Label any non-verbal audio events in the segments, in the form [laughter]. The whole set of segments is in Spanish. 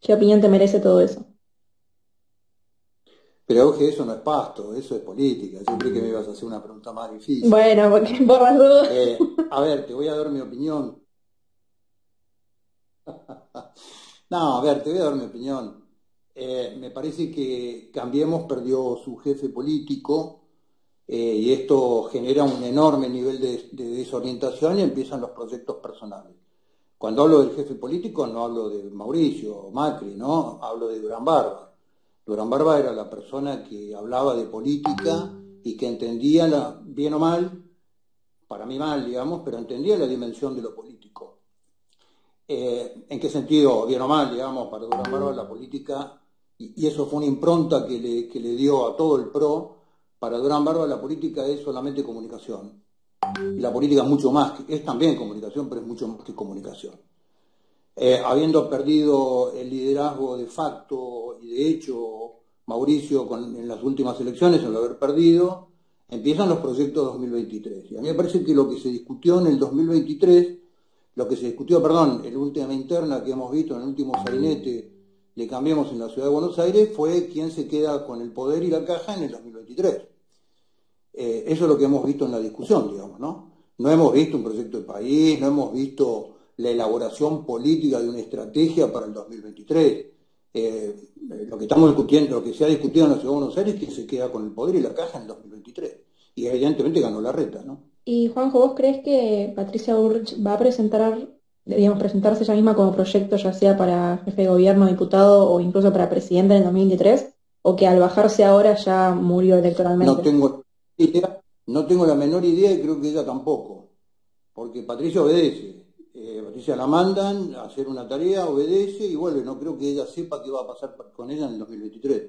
¿Qué opinión te merece todo eso? Pero oye, eso no es pasto, eso es política. Yo creí que me ibas a hacer una pregunta más difícil. Bueno, porque por las dudas. Eh, a ver, te voy a dar mi opinión. [laughs] No, a ver, te voy a dar mi opinión. Eh, me parece que Cambiemos perdió su jefe político eh, y esto genera un enorme nivel de, de desorientación y empiezan los proyectos personales. Cuando hablo del jefe político no hablo de Mauricio o Macri, ¿no? Hablo de Durán Barba. Durán Barba era la persona que hablaba de política y que entendía, la, bien o mal, para mí mal, digamos, pero entendía la dimensión de lo político. Eh, ¿En qué sentido, bien o mal, digamos, para Durán Barba la política, y, y eso fue una impronta que le, que le dio a todo el PRO, para Durán Barba la política es solamente comunicación. Y la política es mucho más, es también comunicación, pero es mucho más que comunicación. Eh, habiendo perdido el liderazgo de facto y de hecho Mauricio con, en las últimas elecciones, al haber perdido, empiezan los proyectos 2023. Y a mí me parece que lo que se discutió en el 2023, lo que se discutió, perdón, en la última interna que hemos visto en el último sainete le cambiamos en la ciudad de Buenos Aires, fue quién se queda con el poder y la caja en el 2023. Eh, eso es lo que hemos visto en la discusión, digamos, ¿no? No hemos visto un proyecto de país, no hemos visto la elaboración política de una estrategia para el 2023. Eh, lo que estamos discutiendo, lo que se ha discutido en la Ciudad de Buenos Aires es que se queda con el poder y la caja en el 2023. Y evidentemente ganó la reta, ¿no? Y Juanjo, ¿vos crees que Patricia Burrich va a presentar, digamos, presentarse ella misma como proyecto, ya sea para jefe de gobierno, diputado o incluso para presidente en el 2023? ¿O que al bajarse ahora ya murió electoralmente? No tengo no tengo la menor idea y creo que ella tampoco. Porque Patricia obedece. Eh, Patricia la mandan a hacer una tarea, obedece y vuelve. No creo que ella sepa qué va a pasar con ella en el 2023.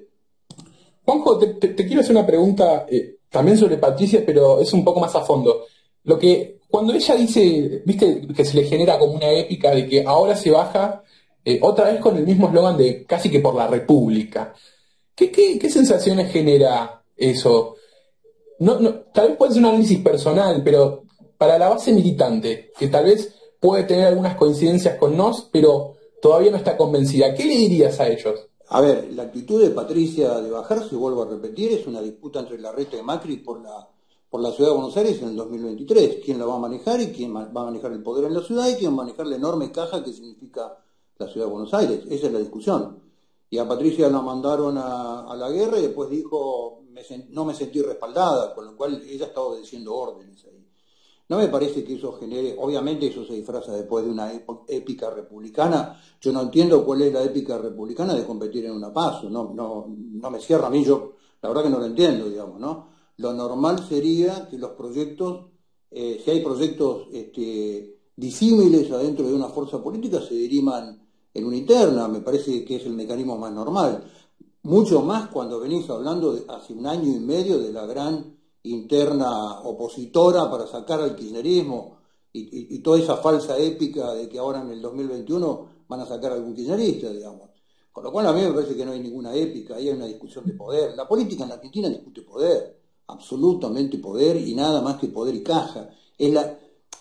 Juanjo, te, quiero hacer una pregunta eh, también sobre Patricia, pero es un poco más a fondo. Lo que, cuando ella dice, viste, que se le genera como una épica de que ahora se baja, eh, otra vez con el mismo eslogan de casi que por la República. ¿Qué, qué, qué sensaciones genera eso? No, no, tal vez puede ser un análisis personal, pero para la base militante, que tal vez puede tener algunas coincidencias con nos, pero todavía no está convencida, ¿qué le dirías a ellos? A ver, la actitud de Patricia de bajarse, vuelvo a repetir, es una disputa entre la reta de Macri por la, por la ciudad de Buenos Aires en el 2023. ¿Quién la va a manejar y quién va a manejar el poder en la ciudad y quién va a manejar la enorme caja que significa la ciudad de Buenos Aires? Esa es la discusión. Y a Patricia la mandaron a, a la guerra y después dijo, no me sentí respaldada, con lo cual ella estaba obedeciendo órdenes ahí. No me parece que eso genere, obviamente eso se disfraza después de una épica republicana. Yo no entiendo cuál es la épica republicana de competir en una paso, no, no, no me cierra a mí, yo la verdad que no lo entiendo, digamos, ¿no? Lo normal sería que los proyectos, eh, si hay proyectos este, disímiles adentro de una fuerza política, se diriman en una interna, me parece que es el mecanismo más normal. Mucho más cuando venís hablando hace un año y medio de la gran interna opositora para sacar al kirchnerismo y, toda esa falsa épica de que ahora en el 2021 van a sacar a algún kirchnerista, digamos. Con lo cual a mí me parece que no hay ninguna épica, ahí hay una discusión de poder. La política en la Argentina discute poder, absolutamente poder y nada más que poder y caja.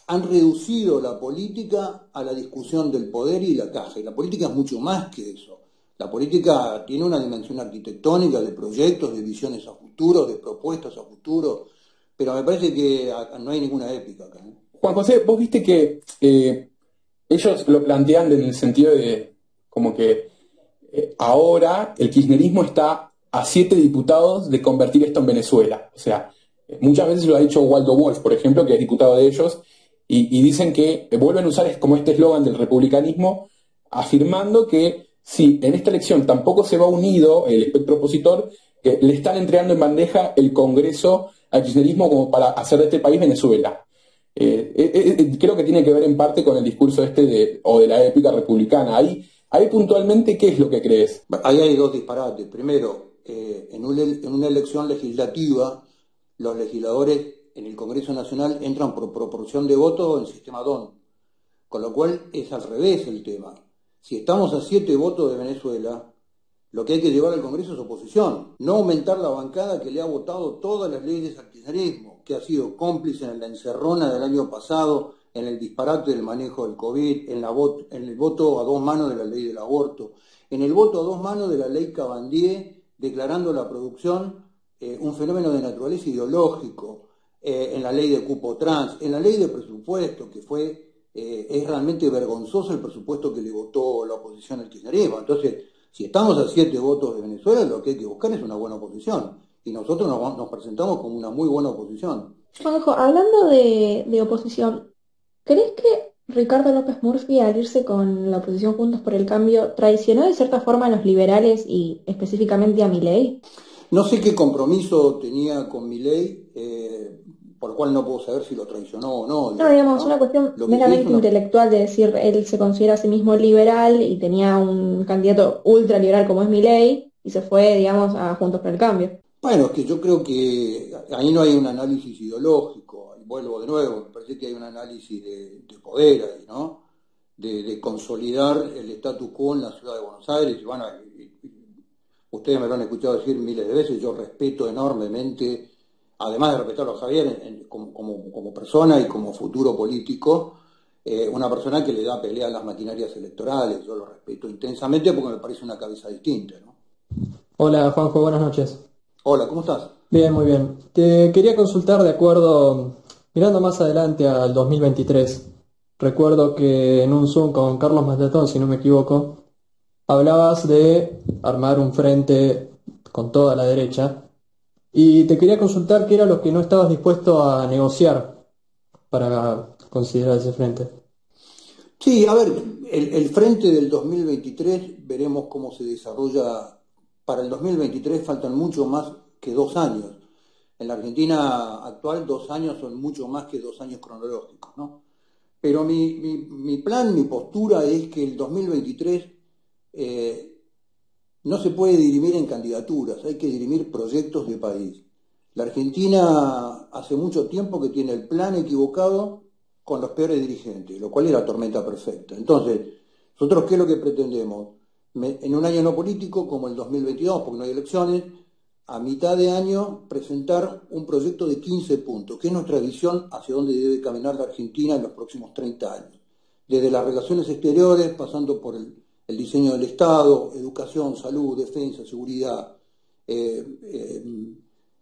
Han reducido la política a la discusión del poder y la caja. Y la política es mucho más que eso. La política tiene una dimensión arquitectónica de proyectos, de visiones a futuro, de propuestas a futuro, pero me parece que no hay ninguna épica acá. ¿eh? Juan José, vos viste que eh, ellos lo plantean en el sentido de como que eh, ahora el kirchnerismo está a siete diputados de convertir esto en Venezuela. O sea, muchas veces lo ha dicho Waldo Wolf, por ejemplo, que es diputado de ellos, y, y dicen que vuelven a usar como este eslogan del republicanismo, afirmando que si en esta elección tampoco se va unido el espectro opositor, que le están entregando en bandeja el Congreso al kirchnerismo como para hacer de este país Venezuela. Eh, eh, eh, creo que tiene que ver en parte con el discurso este de, o de la épica republicana. Ahí, ahí puntualmente, ¿qué es lo que crees? Ahí hay dos disparates. Primero, eh, en, una, en una elección legislativa, los legisladores en el Congreso Nacional entran por proporción de votos en sistema DON. Con lo cual es al revés el tema. Si estamos a siete votos de Venezuela, lo que hay que llevar al Congreso es oposición, no aumentar la bancada que le ha votado todas las leyes al kirchnerismo, que ha sido cómplice en la encerrona del año pasado en el disparate del manejo del COVID, en, la en el voto a dos manos de la ley del aborto, en el voto a dos manos de la ley Cabandier, declarando la producción eh, un fenómeno de naturaleza ideológico, eh, en la ley de cupo trans, en la ley de presupuesto, que fue, eh, es realmente vergonzoso el presupuesto que le votó la oposición al kirchnerismo. Entonces, si estamos a siete votos de Venezuela, lo que hay que buscar es una buena oposición. Y nosotros nos, presentamos como una muy buena oposición. Juanjo, hablando de, de oposición, ¿crees que Ricardo López Murphy, al irse con la oposición Juntos por el Cambio, traicionó de cierta forma a los liberales y específicamente a Milei? No sé qué compromiso tenía con Milei, eh, por lo cual no puedo saber si lo traicionó o no. No, digamos, una cuestión meramente intelectual de decir, él se considera a sí mismo liberal y tenía un candidato ultra liberal como es Milei y se fue, digamos, a Juntos por el Cambio. Bueno, es que yo creo que ahí no hay un análisis ideológico, vuelvo de nuevo, me parece que hay un análisis de, poder ahí, ¿no? De, consolidar el status quo en la ciudad de Buenos Aires. Y bueno, ustedes me lo han escuchado decir miles de veces, yo respeto enormemente, además de respetarlo a Javier como, persona y como futuro político, eh, una persona que le da pelea a las maquinarias electorales, yo lo respeto intensamente porque me parece una cabeza distinta, ¿no? Hola Juanjo, buenas noches. Hola, ¿cómo estás? Bien, muy bien. Te quería consultar de acuerdo, mirando más adelante al 2023. Recuerdo que en un Zoom con Carlos Masletón, si no me equivoco, hablabas de armar un frente con toda la derecha y te quería consultar qué era lo que no estabas dispuesto a negociar para considerar ese frente. Sí, a ver, el, frente del 2023 veremos cómo se desarrolla para el 2023 faltan mucho más que dos años. En la Argentina actual dos años son mucho más que dos años cronológicos, ¿no? Pero mi, plan, mi postura es que el 2023 eh, no se puede dirimir en candidaturas, hay que dirimir proyectos de país. La Argentina hace mucho tiempo que tiene el plan equivocado con los peores dirigentes, lo cual es la tormenta perfecta. Entonces, nosotros, ¿qué es lo que pretendemos? en un año no político como el 2022, porque no hay elecciones, a mitad de año presentar un proyecto de 15 puntos, que es nuestra visión hacia dónde debe caminar la Argentina en los próximos 30 años. Desde las relaciones exteriores, pasando por el, diseño del Estado, educación, salud, defensa, seguridad, eh, eh,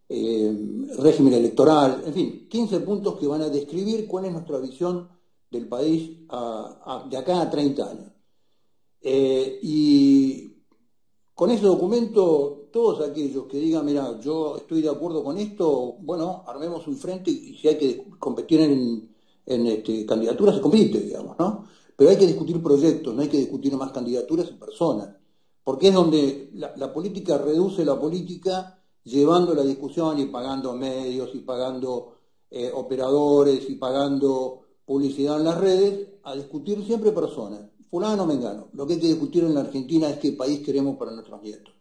eh, régimen electoral, en fin, 15 puntos que van a describir cuál es nuestra visión del país de acá a 30 años. Y con ese documento, todos aquellos que digan, mira, yo estoy de acuerdo con esto, bueno, armemos un frente y si hay que competir en, este, candidaturas, se compite, digamos, ¿no? Pero hay que discutir proyectos, no hay que discutir más candidaturas y personas, porque es donde la, política reduce la política llevando la discusión y pagando medios y pagando eh, operadores y pagando publicidad en las redes, a discutir siempre personas fulano o mengano. Lo que hay que discutir en la Argentina es qué país queremos para nuestros nietos.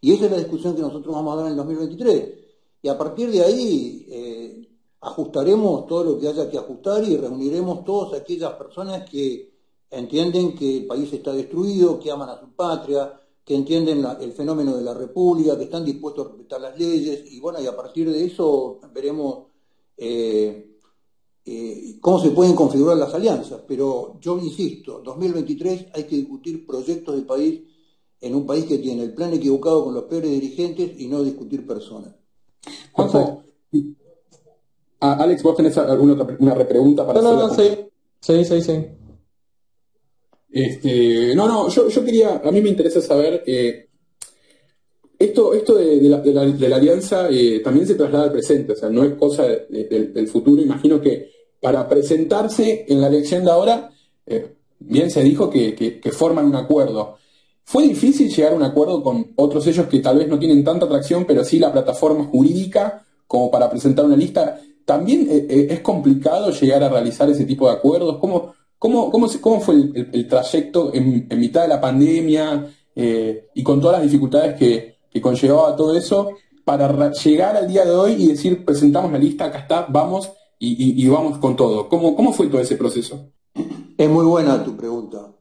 Y esa es la discusión que nosotros vamos a dar en el 2023. Y a partir de ahí eh, ajustaremos todo lo que haya que ajustar y reuniremos todas aquellas personas que entienden que el país está destruido, que aman a su patria, que entienden el fenómeno de la república, que están dispuestos a respetar las leyes. Y bueno, y a partir de eso veremos... Eh, eh, cómo se pueden configurar las alianzas, pero yo insisto, 2023 hay que discutir proyectos de país en un país que tiene el plan equivocado con los peores dirigentes y no discutir personas. Juanjo, ah, Alex, vos tenés alguna una repregunta para no, No, no, sí, sí, sí, sí. Este, no, no, yo, yo, quería, a mí me interesa saber, eh, esto, esto de, la, alianza eh, también se traslada al presente, o sea, no es cosa del futuro, imagino que para presentarse en la elección de ahora, eh, bien se dijo que, forman un acuerdo. ¿Fue difícil llegar a un acuerdo con otros sellos que tal vez no tienen tanta atracción, pero sí la plataforma jurídica como para presentar una lista? ¿También es complicado llegar a realizar ese tipo de acuerdos? ¿Cómo, cómo, fue el, trayecto en, mitad de la pandemia y con todas las dificultades que, conllevaba todo eso para llegar al día de hoy y decir, presentamos la lista, acá está, vamos y, vamos con todo. ¿Cómo, ¿Cómo fue todo ese proceso? Es muy buena tu pregunta,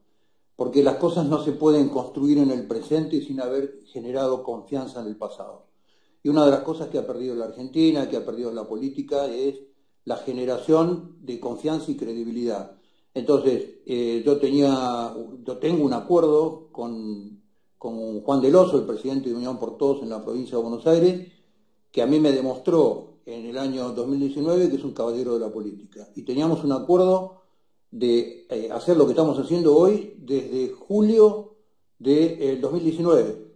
porque las cosas no se pueden construir en el presente sin haber generado confianza en el pasado. Y una de las cosas que ha perdido la Argentina, que ha perdido la política, es la generación de confianza y credibilidad. Entonces, eh, yo tenía, yo tengo un acuerdo con, con Juan Deloso, el presidente de Unión por Todos en la provincia de Buenos Aires, que a mí me demostró en el año 2019 que es un caballero de la política. Y teníamos un acuerdo de eh, hacer lo que estamos haciendo hoy desde julio del 2019,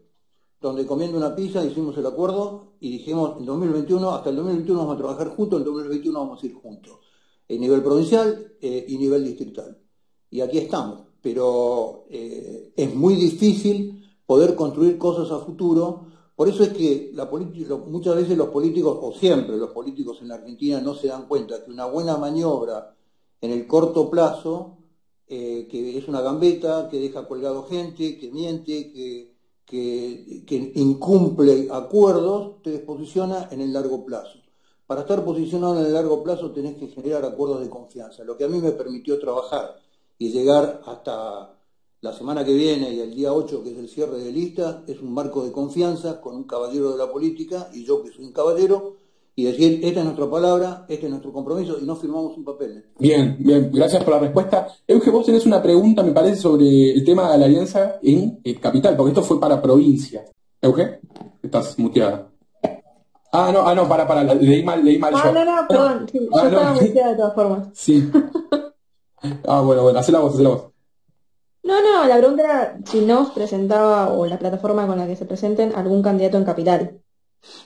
donde comiendo una pizza hicimos el acuerdo y dijimos en 2021, hasta el 2021 vamos a trabajar juntos, en 2021 vamos a ir juntos, en nivel provincial eh, y nivel distrital. Y aquí estamos, pero eh, es muy difícil poder construir cosas a futuro. Por eso es que muchas veces los políticos, o siempre los políticos en la Argentina, no se dan cuenta que una buena maniobra en el corto plazo, eh, que es una gambeta, que deja colgado gente, que miente, que, que, incumple acuerdos, te desposiciona en el largo plazo. Para estar posicionado en el largo plazo tenés que generar acuerdos de confianza, lo que a mí me permitió trabajar y llegar hasta la semana que viene y el día 8, que es el cierre de lista, es un marco de confianza con un caballero de la política y yo que soy un caballero, y decir, esta es nuestra palabra, este es nuestro compromiso y no firmamos un papel. Bien, bien, gracias por la respuesta. Euge, vos tenés una pregunta, me parece, sobre el tema de la alianza en Capital, porque esto fue para provincia. Euge, estás muteada. Ah, no, ah, no, para, para, leí mal, leí mal ah, yo. No, no, [laughs] perdón, sí, yo ah, estaba muteada de todas formas. [laughs] Sí. ah, bueno, bueno, haz la voz, haz la voz. No, no, la pregunta era si nos presentaba o la plataforma con la que se presenten algún candidato en Capital.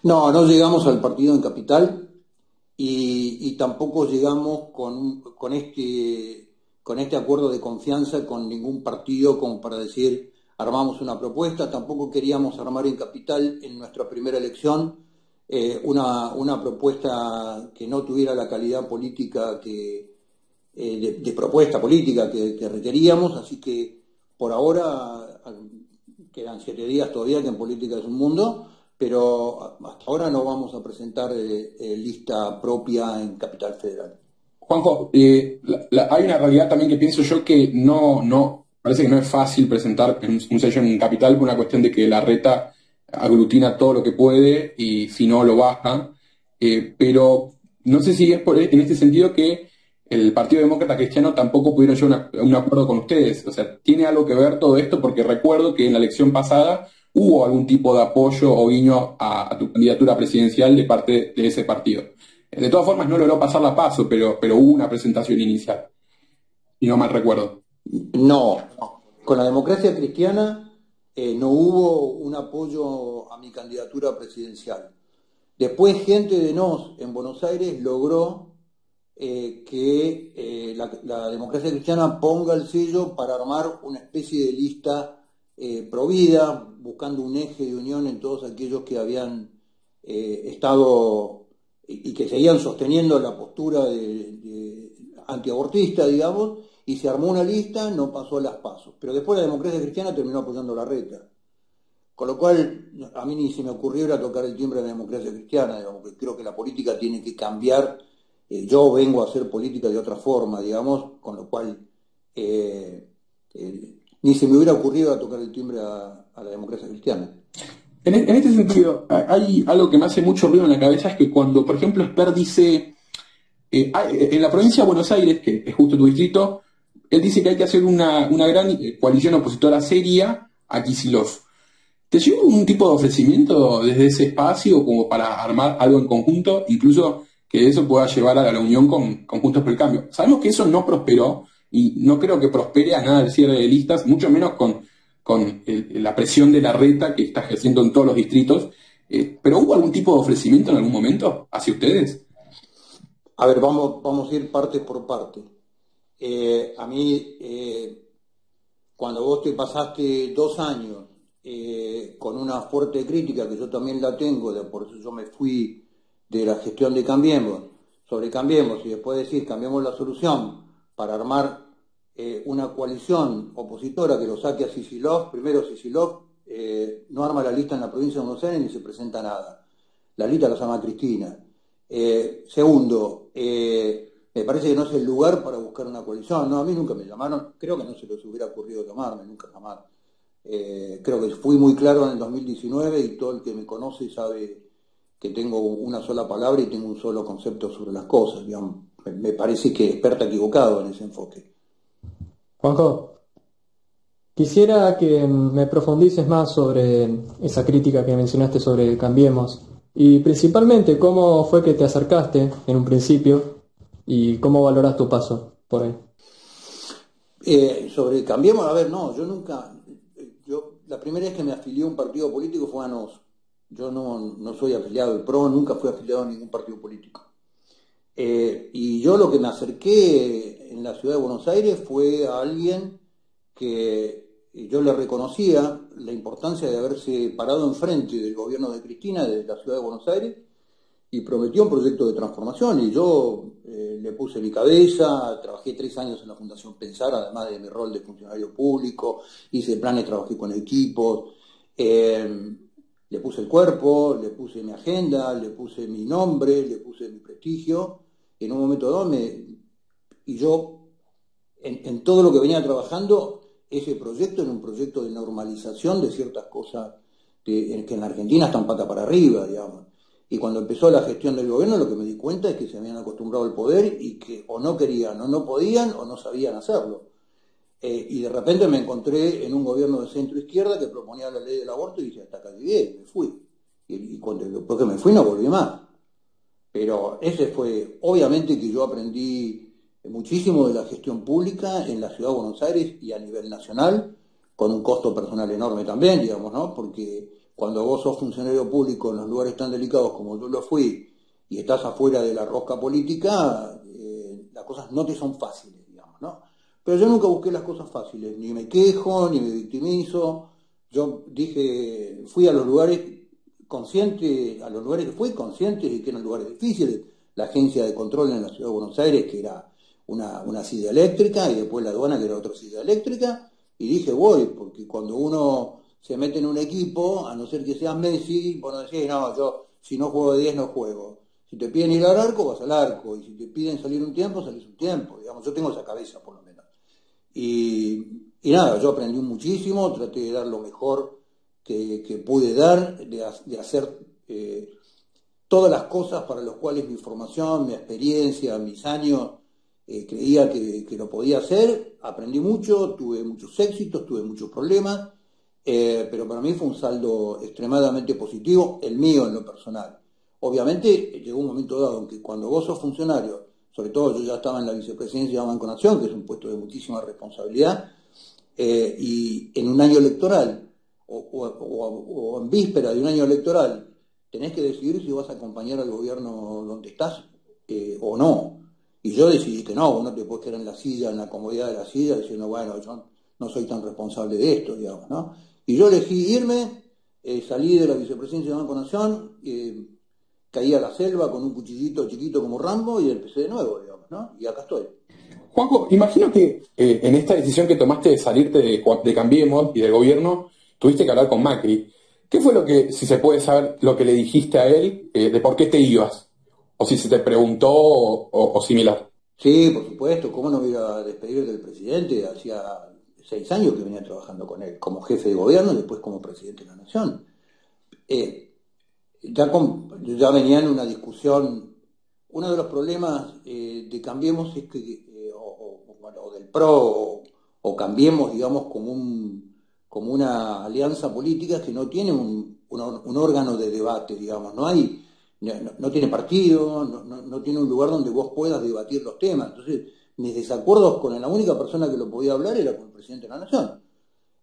No, no llegamos al partido en Capital y, tampoco llegamos con, con, este, con este acuerdo de confianza con ningún partido como para decir armamos una propuesta, tampoco queríamos armar en Capital en nuestra primera elección eh, una, una, propuesta que no tuviera la calidad política que, eh, de, propuesta política que, que, requeríamos, así que por ahora quedan siete días todavía que en política es un mundo, pero hasta ahora no vamos a presentar eh, eh, lista propia en Capital Federal. Juanjo, eh, hay una realidad también que pienso yo que no, no, parece que no es fácil presentar un, sello en Capital por una cuestión de que la reta aglutina todo lo que puede y si no lo baja, pero no sé si es por, en este sentido que el Partido Demócrata Cristiano tampoco pudieron llegar a un acuerdo con ustedes. O sea, tiene algo que ver todo esto porque recuerdo que en la elección pasada hubo algún tipo de apoyo o guiño a, tu candidatura presidencial de parte de ese partido. De todas formas, no logró pasar la paso, pero, pero hubo una presentación inicial. Y no mal recuerdo. No, con la democracia cristiana eh, no hubo un apoyo a mi candidatura presidencial. Después, gente de NOS en Buenos Aires logró eh, que eh, la, democracia cristiana ponga el sello para armar una especie de lista provida, buscando un eje de unión en todos aquellos que habían estado y, que seguían sosteniendo la postura de, antiabortista, digamos, y se armó una lista, no pasó las pasos. Pero después la democracia cristiana terminó apoyando la reta. Con lo cual, a mí ni se me ocurrió a tocar el timbre de la democracia cristiana, digamos, que creo que la política tiene que cambiar. Eh, yo vengo a hacer política de otra forma, digamos, con lo cual ni se me hubiera ocurrido a tocar el timbre a, la democracia cristiana. En, este sentido, hay algo que me hace mucho ruido en la cabeza, es que cuando, por ejemplo, Esper dice, eh, en la provincia de Buenos Aires, que es justo tu distrito, él dice que hay que hacer una, gran eh, coalición opositora seria a Kisilov. ¿Te llegó un tipo de ofrecimiento desde ese espacio como para armar algo en conjunto, incluso que eso pueda llevar a la unión con Juntos por el Cambio? Sabemos que eso no prosperó, y no creo que prospere a nada el cierre de listas, mucho menos con, con la presión de la reta que está ejerciendo en todos los distritos. Eh, ¿Pero hubo algún tipo de ofrecimiento en algún momento hacia ustedes? A ver, vamos, vamos a ir parte por parte. Eh, a mí, eh, cuando vos te pasaste dos años con una fuerte crítica, que yo también la tengo, por eso yo me fui de la gestión de Cambiemos, sobre Cambiemos, y después decir cambiamos la solución para armar eh, una coalición opositora que lo saque a Sisilov, primero Sisilov eh, no arma la lista en la provincia de Buenos Aires ni se presenta nada. La lista la llama Cristina. Eh, segundo, me parece que no es el lugar para buscar una coalición. No, a mí nunca me llamaron, creo que no se les hubiera ocurrido llamarme, nunca jamás. creo que fui muy claro en el 2019 y todo el que me conoce sabe que tengo una sola palabra y tengo un solo concepto sobre las cosas. Me parece que experta equivocado en ese enfoque. Juanjo, quisiera que me profundices más sobre esa crítica que mencionaste sobre Cambiemos y principalmente cómo fue que te acercaste en un principio y cómo valoras tu paso por ahí. Eh, sobre Cambiemos, a ver, no, yo nunca, yo la primera vez que me afilié a un partido político fue a NOS. Yo no, soy afiliado del PRO, nunca fui afiliado a ningún partido político. Eh, y yo lo que me acerqué en la ciudad de Buenos Aires fue a alguien que yo le reconocía la importancia de haberse parado enfrente del gobierno de Cristina de la ciudad de Buenos Aires y prometió un proyecto de transformación y yo eh, le puse mi cabeza, trabajé tres años en la Fundación Pensar, además de mi rol de funcionario público, hice planes, trabajé con equipos, eh, le puse el cuerpo, le puse mi agenda, le puse mi nombre, le puse mi prestigio, en un momento dado me... Y yo, en, todo lo que venía trabajando, ese proyecto era un proyecto de normalización de ciertas cosas que en la Argentina están pata para arriba, digamos. Y cuando empezó la gestión del gobierno, lo que me di cuenta es que se habían acostumbrado al poder y que o no querían, o no podían, o no sabían hacerlo. Eh, y de repente me encontré en un gobierno de centro izquierda que proponía la ley del aborto y dije, hasta acá llegué, me fui. Y, cuando, después que me fui no volví más. Pero ese fue, obviamente que yo aprendí muchísimo de la gestión pública en la ciudad de Buenos Aires y a nivel nacional, con un costo personal enorme también, digamos, ¿no? Porque cuando vos sos funcionario público en los lugares tan delicados como yo lo fui y estás afuera de la rosca política, eh, las cosas no te son fáciles, digamos, ¿no? Pero yo nunca busqué las cosas fáciles, ni me quejo, ni me victimizo. Yo dije, fui a los lugares conscientes, a los lugares que fui conscientes de que eran lugares difíciles. La agencia de control en la ciudad de Buenos Aires, que era una, una silla eléctrica, y después la aduana, que era otra silla eléctrica. Y dije, voy, porque cuando uno se mete en un equipo, a no ser que seas Messi, vos no decís, no, yo si no juego de 10 no juego. Si te piden ir al arco, vas al arco. Y si te piden salir un tiempo, salís un tiempo. Digamos, yo tengo esa cabeza, por lo menos. Y, nada, yo aprendí muchísimo, traté de dar lo mejor que, pude dar, de, hacer eh, todas las cosas para las cuales mi formación, mi experiencia, mis años, eh, creía que, lo podía hacer. Aprendí mucho, tuve muchos éxitos, tuve muchos problemas, eh, pero para mí fue un saldo extremadamente positivo, el mío en lo personal. Obviamente llegó un momento dado en que cuando vos sos funcionario sobre todo yo ya estaba en la vicepresidencia de Banco Nación, que es un puesto de muchísima responsabilidad, eh, y en un año electoral o, en víspera de un año electoral tenés que decidir si vas a acompañar al gobierno donde estás eh, o no. Y yo decidí que no, no te puedes quedar en la silla, en la comodidad de la silla, diciendo, bueno, yo no soy tan responsable de esto, digamos, ¿no? Y yo elegí irme, eh, salí de la vicepresidencia de Banco Nación, caí a la selva con un cuchillito chiquito como Rambo y empecé de nuevo, digamos, ¿no? Y acá estoy. Juanjo, imagino que eh, en esta decisión que tomaste de salirte de, Cambiemos y del gobierno, tuviste que hablar con Macri. ¿Qué fue lo que, si se puede saber, lo que le dijiste a él eh, de por qué te ibas? O si se te preguntó o, similar. Sí, por supuesto. ¿Cómo no me iba a despedir del presidente? Hacía seis años que venía trabajando con él, como jefe de gobierno y después como presidente de la nación. Eh, ya, ya venía en una discusión. Uno de los problemas eh, de Cambiemos es que, eh, o, del PRO, o, Cambiemos, digamos, como, un, como una alianza política que no tiene un, órgano de debate, digamos, no hay, no, tiene partido, no, tiene un lugar donde vos puedas debatir los temas. Entonces, mis desacuerdos con la única persona que lo podía hablar era con el presidente de la Nación.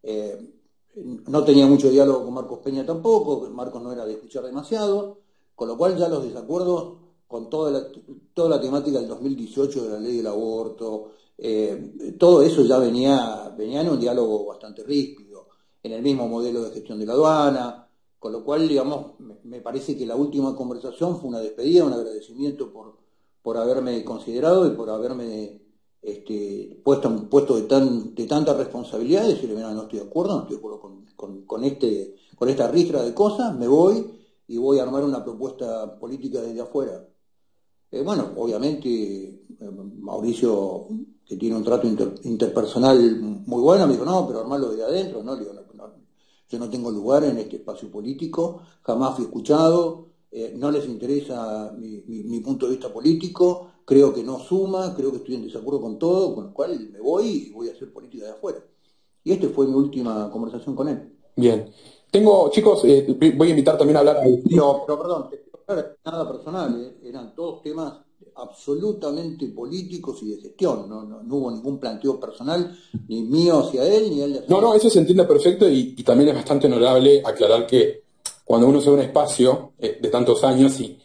Eh, no tenía mucho diálogo con Marcos Peña tampoco, Marcos no era de escuchar demasiado, con lo cual ya los desacuerdos con toda la, toda la temática del 2018 de la ley del aborto, eh, todo eso ya venía, venía en un diálogo bastante ríspido, en el mismo modelo de gestión de la aduana, con lo cual, digamos, me, parece que la última conversación fue una despedida, un agradecimiento por, por haberme considerado y por haberme este, puesto en puesto de, tan, de tanta responsabilidad, decirle, mira, no estoy de acuerdo, no estoy de acuerdo con, con, este, con esta ristra de cosas, me voy y voy a armar una propuesta política desde afuera. Eh, bueno, obviamente eh, Mauricio, que tiene un trato interpersonal muy bueno, me dijo, no, pero armarlo desde adentro, no, yo no tengo lugar en este espacio político, jamás fui escuchado, eh, no les interesa mi, punto de vista político, creo que no suma, creo que estoy en desacuerdo con todo, con lo cual me voy y voy a hacer política de afuera. Y esta fue mi última conversación con él. Bien. Tengo, chicos, eh, voy a invitar también a hablar a Pero, pero perdón, nada personal, eh, eran todos temas absolutamente políticos y de gestión. No, no, hubo ningún planteo personal, ni mío hacia él, ni él hacia No, no, eso se entiende perfecto y, también es bastante honorable aclarar que cuando uno se ve un espacio eh, de tantos años y,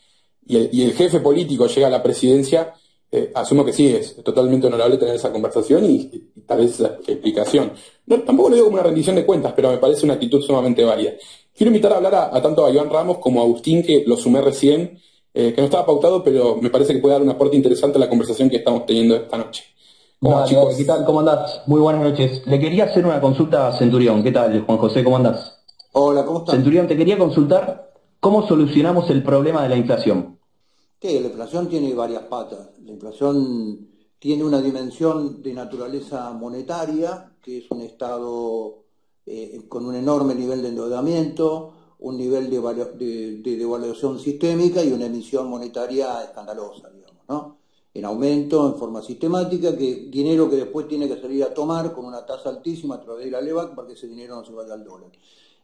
el, jefe político llega a la presidencia, eh, asumo que sí, es totalmente honorable tener esa conversación y, tal vez esa explicación. No, tampoco lo digo como una rendición de cuentas, pero me parece una actitud sumamente válida. Quiero invitar a hablar a, tanto a Iván Ramos como a Agustín, que lo sumé recién, eh, que no estaba pautado, pero me parece que puede dar un aporte interesante a la conversación que estamos teniendo esta noche. ¿Cómo chicos? ¿Qué tal? ¿Cómo andás? Muy buenas noches. Le quería hacer una consulta a Centurión. ¿Qué tal, Juan José? ¿Cómo andás? Hola, ¿cómo estás? Centurión, te quería consultar cómo solucionamos el problema de la inflación. Sí, la inflación tiene varias patas. La inflación tiene una dimensión de naturaleza monetaria, que es un estado eh, con un enorme nivel de endeudamiento, un nivel de, devaluación sistémica y una emisión monetaria escandalosa, digamos, ¿no? En aumento, en forma sistemática, que dinero que después tiene que salir a tomar con una tasa altísima a través de la LEVAC para que ese dinero no se vaya al dólar.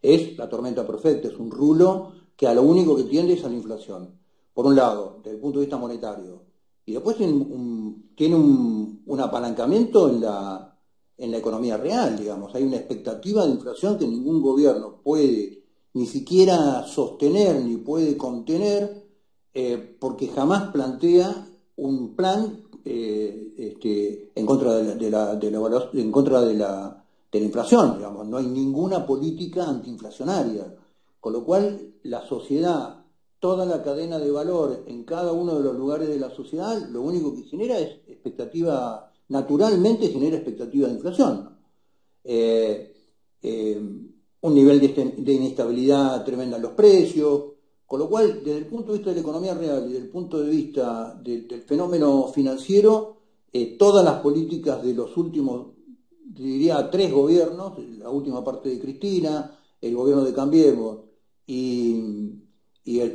Es la tormenta perfecta, es un rulo que a lo único que tiende es a la inflación. Por un lado, desde el punto de vista monetario. Y después tiene un, apalancamiento en la, en la economía real, digamos. Hay una expectativa de inflación que ningún gobierno puede ni siquiera sostener ni puede contener, eh, porque jamás plantea un plan eh, este, en contra de la, en contra de la, de la inflación, digamos, no hay ninguna política antiinflacionaria, con lo cual la sociedad, toda la cadena de valor en cada uno de los lugares de la sociedad, lo único que genera es expectativa, naturalmente genera expectativa de inflación. Eh, un nivel de, inestabilidad tremenda en los precios, con lo cual, desde el punto de vista de la economía real y desde el punto de vista del fenómeno financiero, eh, todas las políticas de los últimos, diría, tres gobiernos, la última parte de Cristina, el gobierno de Cambiemos y,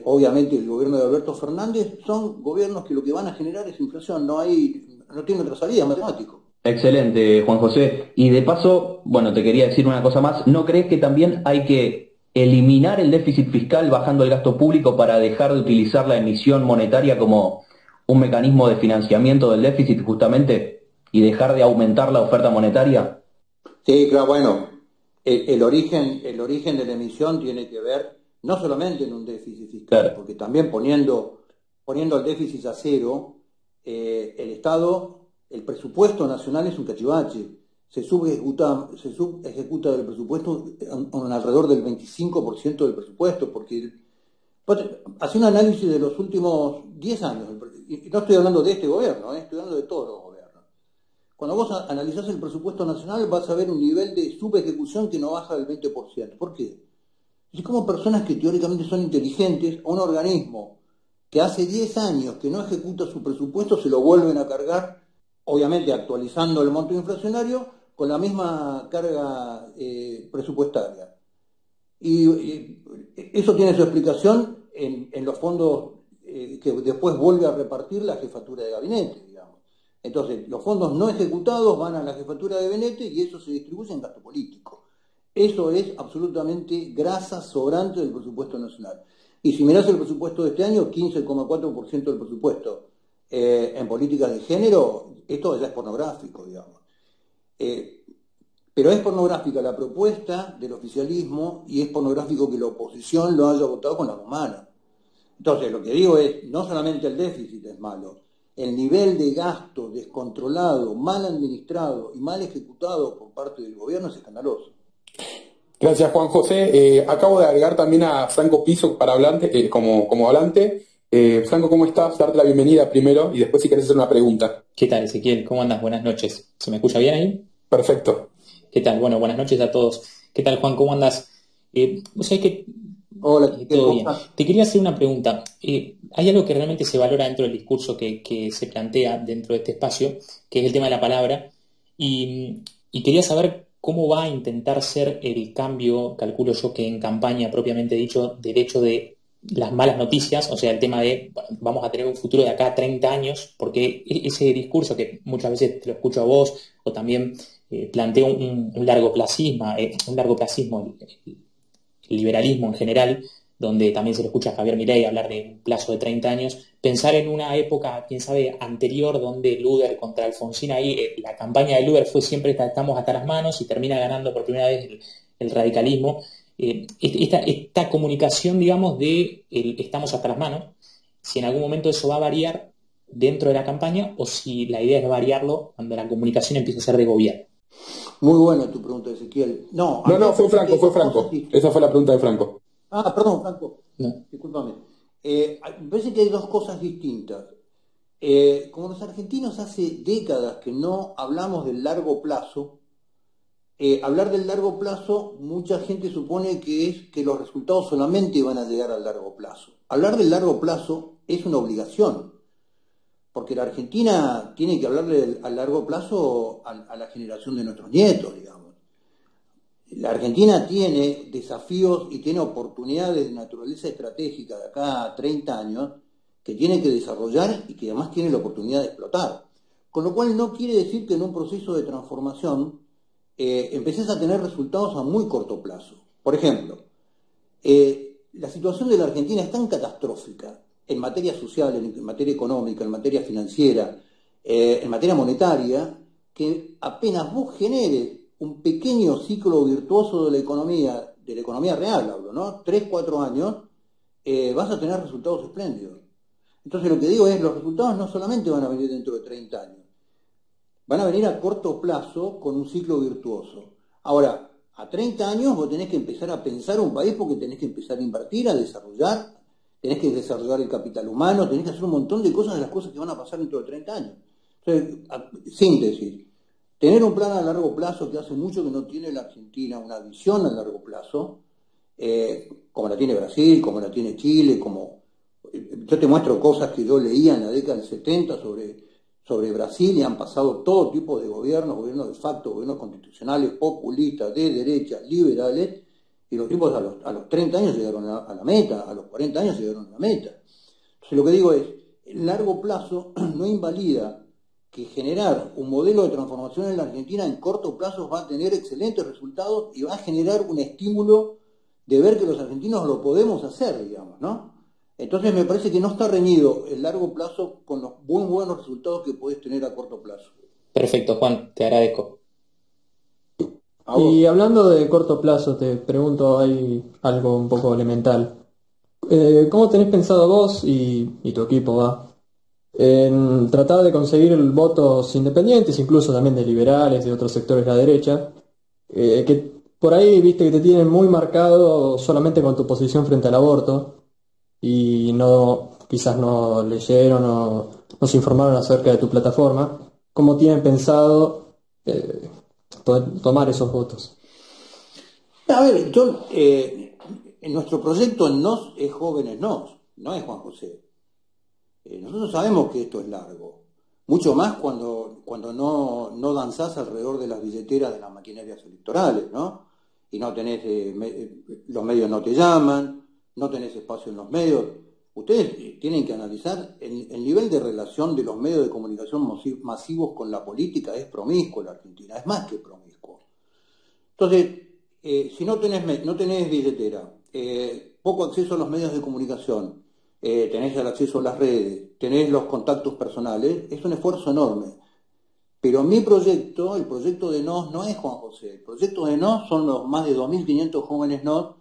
obviamente el gobierno de Alberto Fernández, son gobiernos que lo que van a generar es inflación, no hay, no tiene otra salida matemático. Excelente, Juan José. Y de paso, bueno, te quería decir una cosa más. ¿No crees que también hay que eliminar el déficit fiscal bajando el gasto público para dejar de utilizar la emisión monetaria como un mecanismo de financiamiento del déficit justamente y dejar de aumentar la oferta monetaria? Sí, claro, bueno, el, origen, el origen de la emisión tiene que ver no solamente en un déficit fiscal, porque también poniendo, poniendo el déficit a cero, eh, el Estado el presupuesto nacional es un cachivache. Se subejecuta, se subejecuta del presupuesto en, alrededor del 25% del presupuesto, porque hace un análisis de los últimos 10 años, y no estoy hablando de este gobierno, eh, estoy hablando de todos los gobiernos. Cuando vos analizás el presupuesto nacional vas a ver un nivel de subejecución que no baja del 20%. ¿Por qué? Es como personas que teóricamente son inteligentes, a un organismo que hace 10 años que no ejecuta su presupuesto se lo vuelven a cargar obviamente actualizando el monto inflacionario con la misma carga eh, presupuestaria. Y, eso tiene su explicación en, los fondos eh, que después vuelve a repartir la jefatura de gabinete, digamos. Entonces, los fondos no ejecutados van a la jefatura de gabinete y eso se distribuye en gasto político. Eso es absolutamente grasa sobrante del presupuesto nacional. Y si mirás el presupuesto de este año, 15,4% del presupuesto eh, en políticas de género, esto ya es pornográfico, digamos. Eh, pero es pornográfica la propuesta del oficialismo y es pornográfico que la oposición lo haya votado con la humana. Entonces, lo que digo es, no solamente el déficit es malo, el nivel de gasto descontrolado, mal administrado y mal ejecutado por parte del gobierno es escandaloso. Gracias, Juan José. Eh, acabo de agregar también a Franco Piso para hablante, como, como hablante. Eh, Franco, ¿cómo estás? Darte la bienvenida primero y después si querés hacer una pregunta. ¿Qué tal, Ezequiel? ¿Cómo andas? Buenas noches. ¿Se me escucha bien ahí? Perfecto. ¿Qué tal? Bueno, buenas noches a todos. ¿Qué tal, Juan? ¿Cómo andas? Eh, que... Hola, eh, ¿todo bien? Te quería hacer una pregunta. Eh, hay algo que realmente se valora dentro del discurso que, se plantea dentro de este espacio, que es el tema de la palabra, y, y quería saber cómo va a intentar ser el cambio, calculo yo que en campaña propiamente dicho, del hecho de las malas noticias, o sea, el tema de vamos a tener un futuro de acá a 30 años, porque e-, ese discurso que muchas veces te lo escucho a vos, o también eh, planteo un, largo placismo, eh, un largo placismo, el, liberalismo en general, donde también se lo escucha a Javier Milei hablar de un plazo de 30 años, pensar en una época, quién sabe, anterior, donde Luder contra Alfonsín, ahí eh, la campaña de Luder fue siempre estamos hasta las manos y termina ganando por primera vez el radicalismo. Eh, esta, comunicación, digamos, de estamos hasta las manos, si en algún momento eso va a variar dentro de la campaña o si la idea es variarlo cuando la comunicación empieza a ser de gobierno. Muy buena tu pregunta, Ezequiel. No, no, no fue Franco, fue Franco. Esa fue la pregunta de Franco. Ah, perdón, Franco. Discúlpame. Eh, me parece que hay dos cosas distintas. Eh, como los argentinos hace décadas que no hablamos del largo plazo, eh, hablar del largo plazo, mucha gente supone que es que los resultados solamente van a llegar al largo plazo. Hablar del largo plazo es una obligación, porque la Argentina tiene que hablarle al largo plazo a, la generación de nuestros nietos, digamos. La Argentina tiene desafíos y tiene oportunidades de naturaleza estratégica de acá a 30 años que tiene que desarrollar y que además tiene la oportunidad de explotar. Con lo cual no quiere decir que en un proceso de transformación eh, empecés a tener resultados a muy corto plazo. Por ejemplo, eh, la situación de la Argentina es tan catastrófica en materia social, en, materia económica, en materia financiera, eh, en materia monetaria, que apenas vos generes un pequeño ciclo virtuoso de la economía, de la economía real hablo, ¿no? Tres, cuatro años, vas a tener resultados espléndidos. Entonces lo que digo es, los resultados no solamente van a venir dentro de 30 años, van a venir a corto plazo con un ciclo virtuoso. Ahora, a 30 años vos tenés que empezar a pensar un país porque tenés que empezar a invertir, a desarrollar, tenés que desarrollar el capital humano, tenés que hacer un montón de cosas de las cosas que van a pasar dentro de 30 años. Entonces, síntesis, tener un plan a largo plazo que hace mucho que no tiene la Argentina, una visión a largo plazo, eh, como la tiene Brasil, como la tiene Chile, como... Yo te muestro cosas que yo leía en la década del 70 sobre sobre Brasil y han pasado todo tipo de gobiernos, gobiernos de facto, gobiernos constitucionales, populistas, de derecha, liberales, y los tipos a los, a los 30 años llegaron a, la meta, a los 40 años llegaron a la meta. Entonces lo que digo es, el largo plazo [clears throat] no invalida que generar un modelo de transformación en la Argentina en corto plazo va a tener excelentes resultados y va a generar un estímulo de ver que los argentinos lo podemos hacer, digamos, ¿no? Entonces me parece que no está reñido el largo plazo con los muy buenos resultados que puedes tener a corto plazo. Perfecto, Juan, te agradezco. Y hablando de corto plazo, te pregunto hay algo un poco elemental. Eh, ¿Cómo tenés pensado vos y, tu equipo va en tratar de conseguir votos independientes, incluso también de liberales, de otros sectores de la derecha, eh, que por ahí viste que te tienen muy marcado solamente con tu posición frente al aborto, y no quizás no leyeron o no se informaron acerca de tu plataforma, ¿cómo tienen pensado eh, tomar esos votos? A ver, yo, eh, en nuestro proyecto NOS es Jóvenes NOS, no es Juan José. Eh, nosotros sabemos que esto es largo, mucho más cuando, cuando no, no danzás alrededor de las billeteras de las maquinarias electorales, ¿no? Y no tenés, los medios no te llaman, no tenés espacio en los medios. Ustedes tienen que analizar el, nivel de relación de los medios de comunicación masivos con la política es promiscuo la Argentina, es más que promiscuo. Entonces, eh, si no tenés, no tenés billetera, eh, poco acceso a los medios de comunicación, eh, tenés el acceso a las redes, tenés los contactos personales, es un esfuerzo enorme. Pero mi proyecto, el proyecto de NOS, no es Juan José. El proyecto de NOS son los más de 2.500 jóvenes NOS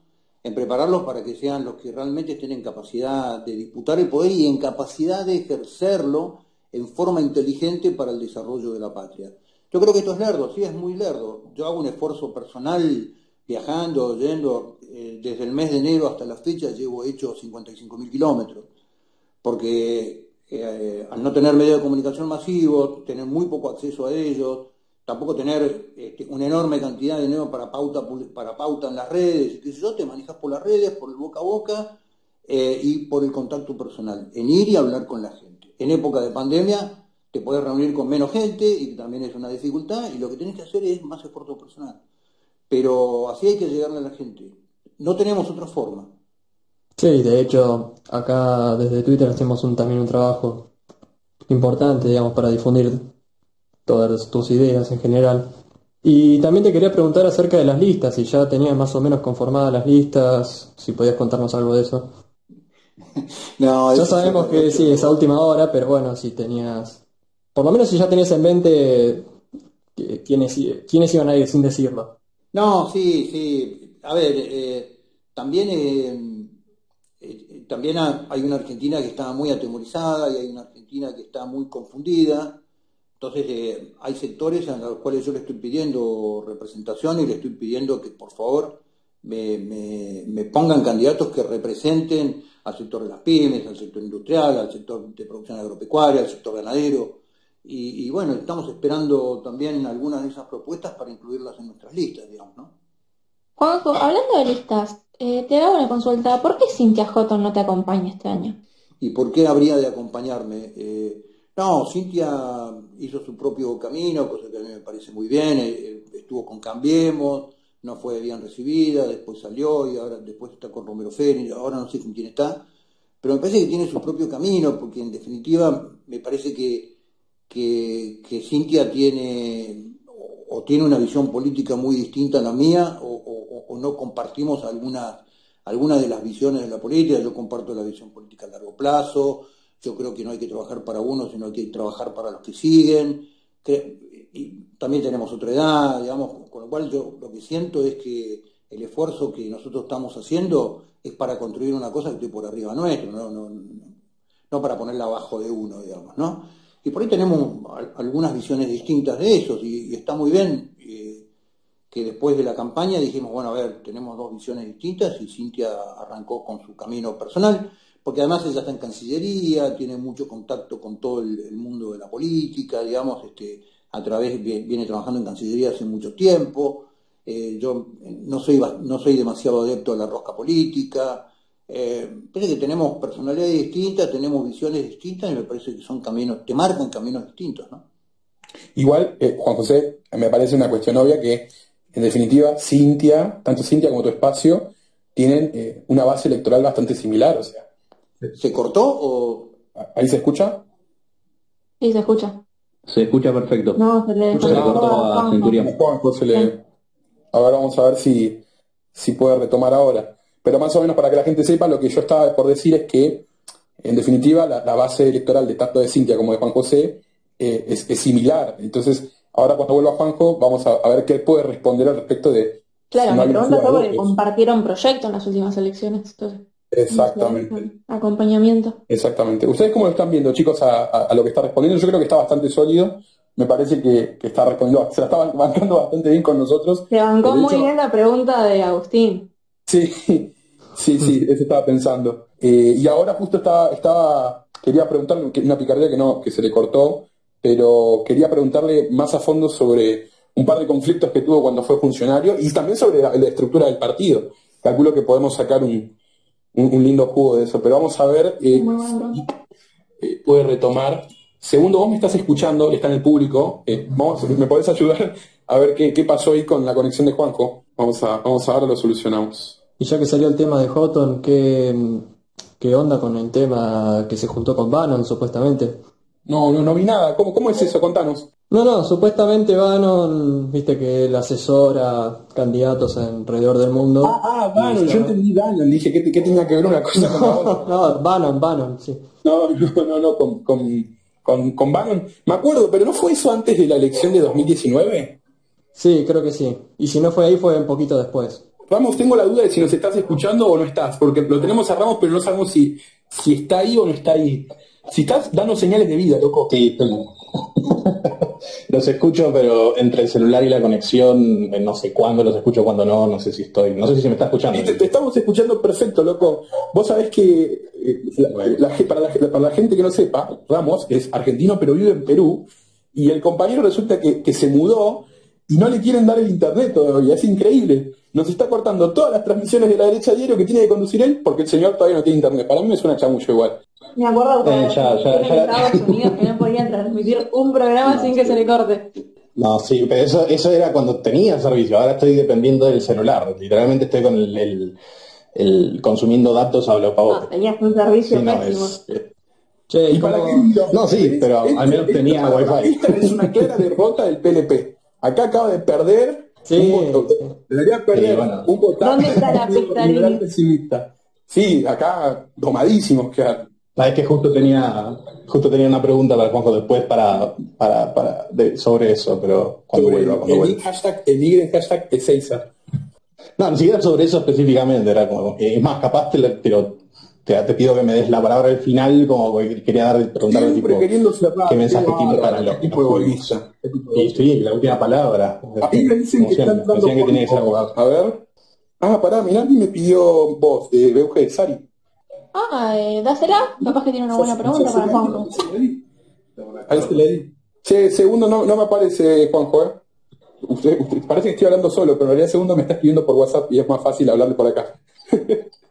en prepararlos para que sean los que realmente estén en capacidad de disputar el poder y en capacidad de ejercerlo en forma inteligente para el desarrollo de la patria. Yo creo que esto es lerdo, sí, es muy lerdo. Yo hago un esfuerzo personal viajando, yendo, eh, desde el mes de enero hasta la fecha llevo hecho 55.000 kilómetros, porque eh, al no tener medios de comunicación masivos, tener muy poco acceso a ellos, tampoco tener este, una enorme cantidad de dinero para pauta, para pauta en las redes, sé yo, te manejas por las redes, por el boca a boca eh, y por el contacto personal, en ir y hablar con la gente. En época de pandemia te puedes reunir con menos gente y también es una dificultad y lo que tienes que hacer es más esfuerzo personal. Pero así hay que llegarle a la gente. No tenemos otra forma. Sí, de hecho, acá desde Twitter hacemos un, también un trabajo importante, digamos, para difundir todas tus ideas en general. Y también te quería preguntar acerca de las listas, si ya tenías más o menos conformadas las listas, si podías contarnos algo de eso. [laughs] No, Ya sabemos que sí, es a última hora, pero bueno, si tenías, por lo menos si ya tenías en mente quiénes, quiénes iban a ir sin decirlo. No, sí, sí. A ver, eh, también, eh, eh, también ha- hay una Argentina que está muy atemorizada y hay una Argentina que está muy confundida. Entonces, eh, hay sectores a los cuales yo le estoy pidiendo representación y le estoy pidiendo que por favor me- me pongan candidatos que representen al sector de las pymes, al sector industrial, al sector de producción agropecuaria, al sector ganadero. Y, y bueno, estamos esperando también algunas de esas propuestas para incluirlas en nuestras listas, digamos, ¿no? Juanjo, hablando de listas, eh, te hago una consulta. ¿Por qué Cintia Houghton no te acompaña este año? ¿Y por qué habría de acompañarme? Eh, no, Cintia hizo su propio camino, cosa que a mí me parece muy bien, eh, eh, estuvo con Cambiemos, no fue bien recibida, después salió y ahora después está con Romero Fénix, ahora no sé con quién está, pero me parece que tiene su propio camino, porque en definitiva me parece que, que, que Cintia tiene o, tiene una visión política muy distinta a la mía, o, no compartimos algunas algunas de las visiones de la política, yo comparto la visión política a largo plazo, yo creo que no hay que trabajar para uno, sino hay que trabajar para los que siguen, y también tenemos otra edad, digamos, con lo cual yo lo que siento es que el esfuerzo que nosotros estamos haciendo es para construir una cosa que esté por arriba nuestro, no, no, no- no para ponerla abajo de uno, digamos, ¿no? Y por ahí tenemos al- algunas visiones distintas de eso, y, está muy bien eh, que después de la campaña dijimos, bueno, a ver, tenemos dos visiones distintas y Cintia arrancó con su camino personal, porque además ella está en Cancillería, tiene mucho contacto con todo el, mundo de la política, digamos, este, a través, vie- viene trabajando en Cancillería hace mucho tiempo, eh, yo no soy, no soy demasiado adepto a la rosca política, eh, parece que tenemos personalidades distintas, tenemos visiones distintas y me parece que son caminos, te marcan caminos distintos, ¿no? Igual, eh, Juan José, me parece una cuestión obvia que, en definitiva, Cintia, tanto Cintia como tu espacio, tienen eh, una base electoral bastante similar. O sea, ¿Se cortó o...? ¿ahí se escucha? Sí, se escucha. Se escucha perfecto. No, se le, Se le cortó a Juanjo. Centurión. Juan José le... A ver, vamos a ver si, si puede retomar ahora. Pero más o menos para que la gente sepa, lo que yo estaba por decir es que, en definitiva, la, la base electoral de tanto de Cintia como de Juan José eh, es, es similar. Entonces, ahora cuando vuelva Juanjo, vamos a, a ver qué puede responder al respecto de... Claro, no me pregunta fue porque compartieron proyecto en las últimas elecciones. Entonces, Exactamente. acompañamiento. Exactamente. ¿Ustedes cómo lo están viendo, chicos, a, a- a lo que está respondiendo? Yo creo que está bastante sólido. Me parece que, que está respondiendo, se la está bancando bastante bien con nosotros. Se bancó muy bien la pregunta de Agustín. Sí, sí, sí, eso estaba pensando. Eh, y ahora justo estaba, estaba, quería preguntarle una picardía que no, que se le cortó, pero quería preguntarle más a fondo sobre un par de conflictos que tuvo cuando fue funcionario y también sobre la, la estructura del partido. Calculo que podemos sacar un, un- un lindo jugo de eso, pero vamos a ver eh, pregunta. eh, puede retomar. Segundo, vos me estás escuchando, está en el público. eh, vamos, ¿Me podés ayudar [laughs] a ver qué, qué pasó ahí con la conexión de Juanjo? Vamos a, vamos a ver, lo solucionamos. Y ya que salió el tema de Houghton, ¿qué, qué onda con el tema que se juntó con Bannon, supuestamente? No, no, no vi nada. ¿Cómo, cómo es eso? Contanos. No, no, supuestamente Bannon, viste que él asesora candidatos alrededor del mundo. Ah, ah, Bannon, yo entendí Bannon. Dije, ¿qué, qué tenía que ver una cosa con la [laughs] otra? No, Bannon, Bannon, sí. No, no, no, no, con, con, con, con Bannon. Me acuerdo, pero ¿no fue eso antes de la elección de 2019? Sí, creo que sí. Y si no fue ahí, fue un poquito después. Ramos, tengo la duda de si nos estás escuchando o no estás, porque lo tenemos a Ramos, pero no sabemos si, si está ahí o no está ahí. Si estás, danos señales de vida, loco. Sí, [laughs] los escucho, pero entre el celular y la conexión, eh, no sé cuándo los escucho, cuándo no, no sé si estoy, no sé si se me está escuchando. Te estamos escuchando perfecto, loco. Vos sabés que eh, la- la- para, la, para la gente que no sepa, Ramos es argentino pero vive en Perú y el compañero resulta que, que se mudó y no le quieren dar el internet todavía. Es increíble. Nos está cortando todas las transmisiones de la derecha diario que tiene que conducir él porque el señor todavía no tiene internet. Para mí me suena chamullo igual. Me acuerdo Eh, cuando ya, ya, en ya. Estados Unidos que no podían transmitir un programa sin que se le corte. No, sí, pero eso, eso era cuando tenía servicio, ahora estoy dependiendo del celular, literalmente estoy con el, el- el consumiendo datos a lo No, pavote. tenías un servicio Sí, no, es- eh, Che, ¿y ¿Y para? No, sí, pero al menos tenía wifi. Esta es una clara derrota del PLP. Acá acaba de perder Sí. Debería perder Sí, bueno. un voto. ¿Dónde está la pestaña? pesimista. Sí, acá domadísimos quedan. Sabes que justo tenía, justo tenía una pregunta para Juanjo después para, para, para de- sobre eso, pero cuando Sobre vuelva, cuando el, vuelva. hashtag, el hashtag Ezeiza. No, ni siquiera sobre eso específicamente, era como, es más, capaz te, lo- pero te, te pido que me des la palabra al final, como que quería dar, preguntarle tipo, queriendo qué mensaje tiene para los qué tipo de bolista. qué tipo de Y sí, la última palabra. Ahí me dicen que están dando decían que tenía que ser abogado. A ver. Ah, pará, mirá, me pidió voz de Beuge de Sari. Ah, eh, dásela. Capaz que tiene una buena pregunta para Juanjo. Ahí se le di. Che, segundo no, no me aparece, Juanjo, ¿eh? Usted, usted- parece que estoy hablando solo, pero en realidad segundo me está escribiendo por WhatsApp y es más fácil hablarle por acá. [laughs]